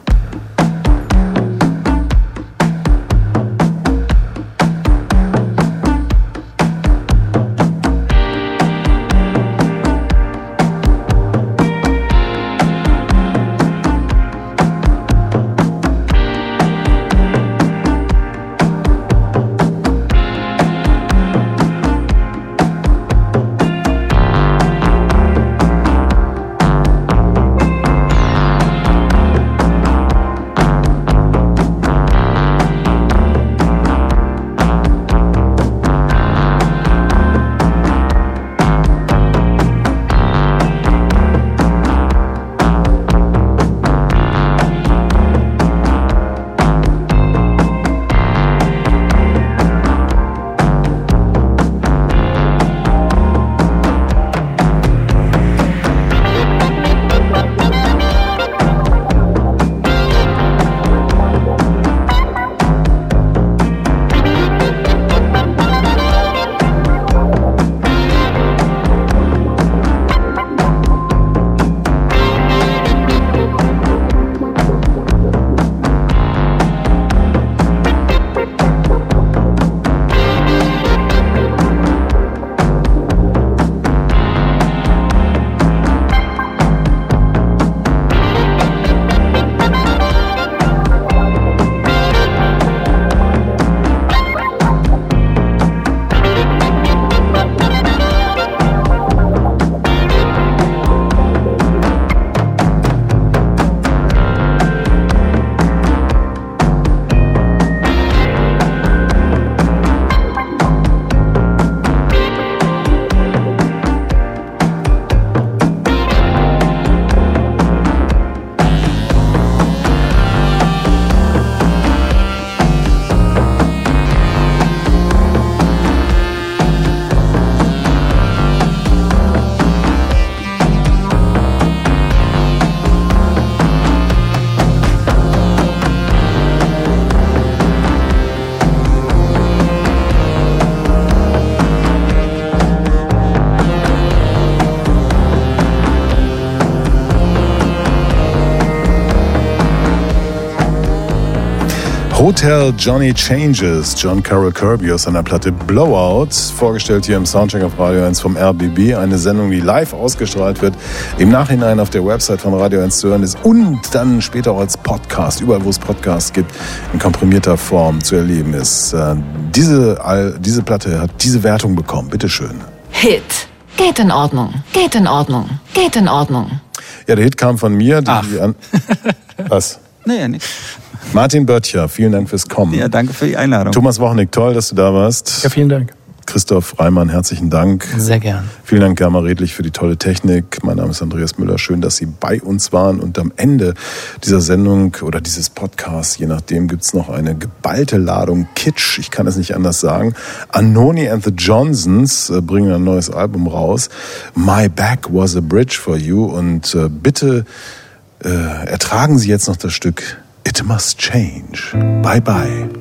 Hotel Johnny Changes, John Carroll Kirby aus seiner Platte Blowout, vorgestellt hier im Soundcheck auf Radio 1 vom RBB, eine Sendung, die live ausgestrahlt wird, im Nachhinein auf der Website von Radio 1 zu hören ist und dann später auch als Podcast, überall wo es Podcasts gibt, in komprimierter Form zu erleben ist. Äh, Diese, diese Platte hat diese Wertung bekommen, bitteschön. Hit. Geht in Ordnung. Geht in Ordnung. Geht in Ordnung. Ja, der Hit kam von mir. Die, Ach. An Was? Nee, nicht. Martin Böttcher, vielen Dank fürs Kommen. Ja, danke für die Einladung. Thomas Wochnick, toll, dass du da warst. Ja, vielen Dank. Christoph Reimann, herzlichen Dank. Sehr gern. Vielen Dank, Germa Redlich, für die tolle Technik. Mein Name ist Andreas Müller. Schön, dass Sie bei uns waren. Und am Ende dieser Sendung oder dieses Podcasts, je nachdem, gibt's noch eine geballte Ladung Kitsch. Ich kann es nicht anders sagen. Anoni and the Johnsons äh, bringen ein neues Album raus. My Back Was a Bridge for You. Und äh, bitte äh, ertragen Sie jetzt noch das Stück It Must Change. Bye bye.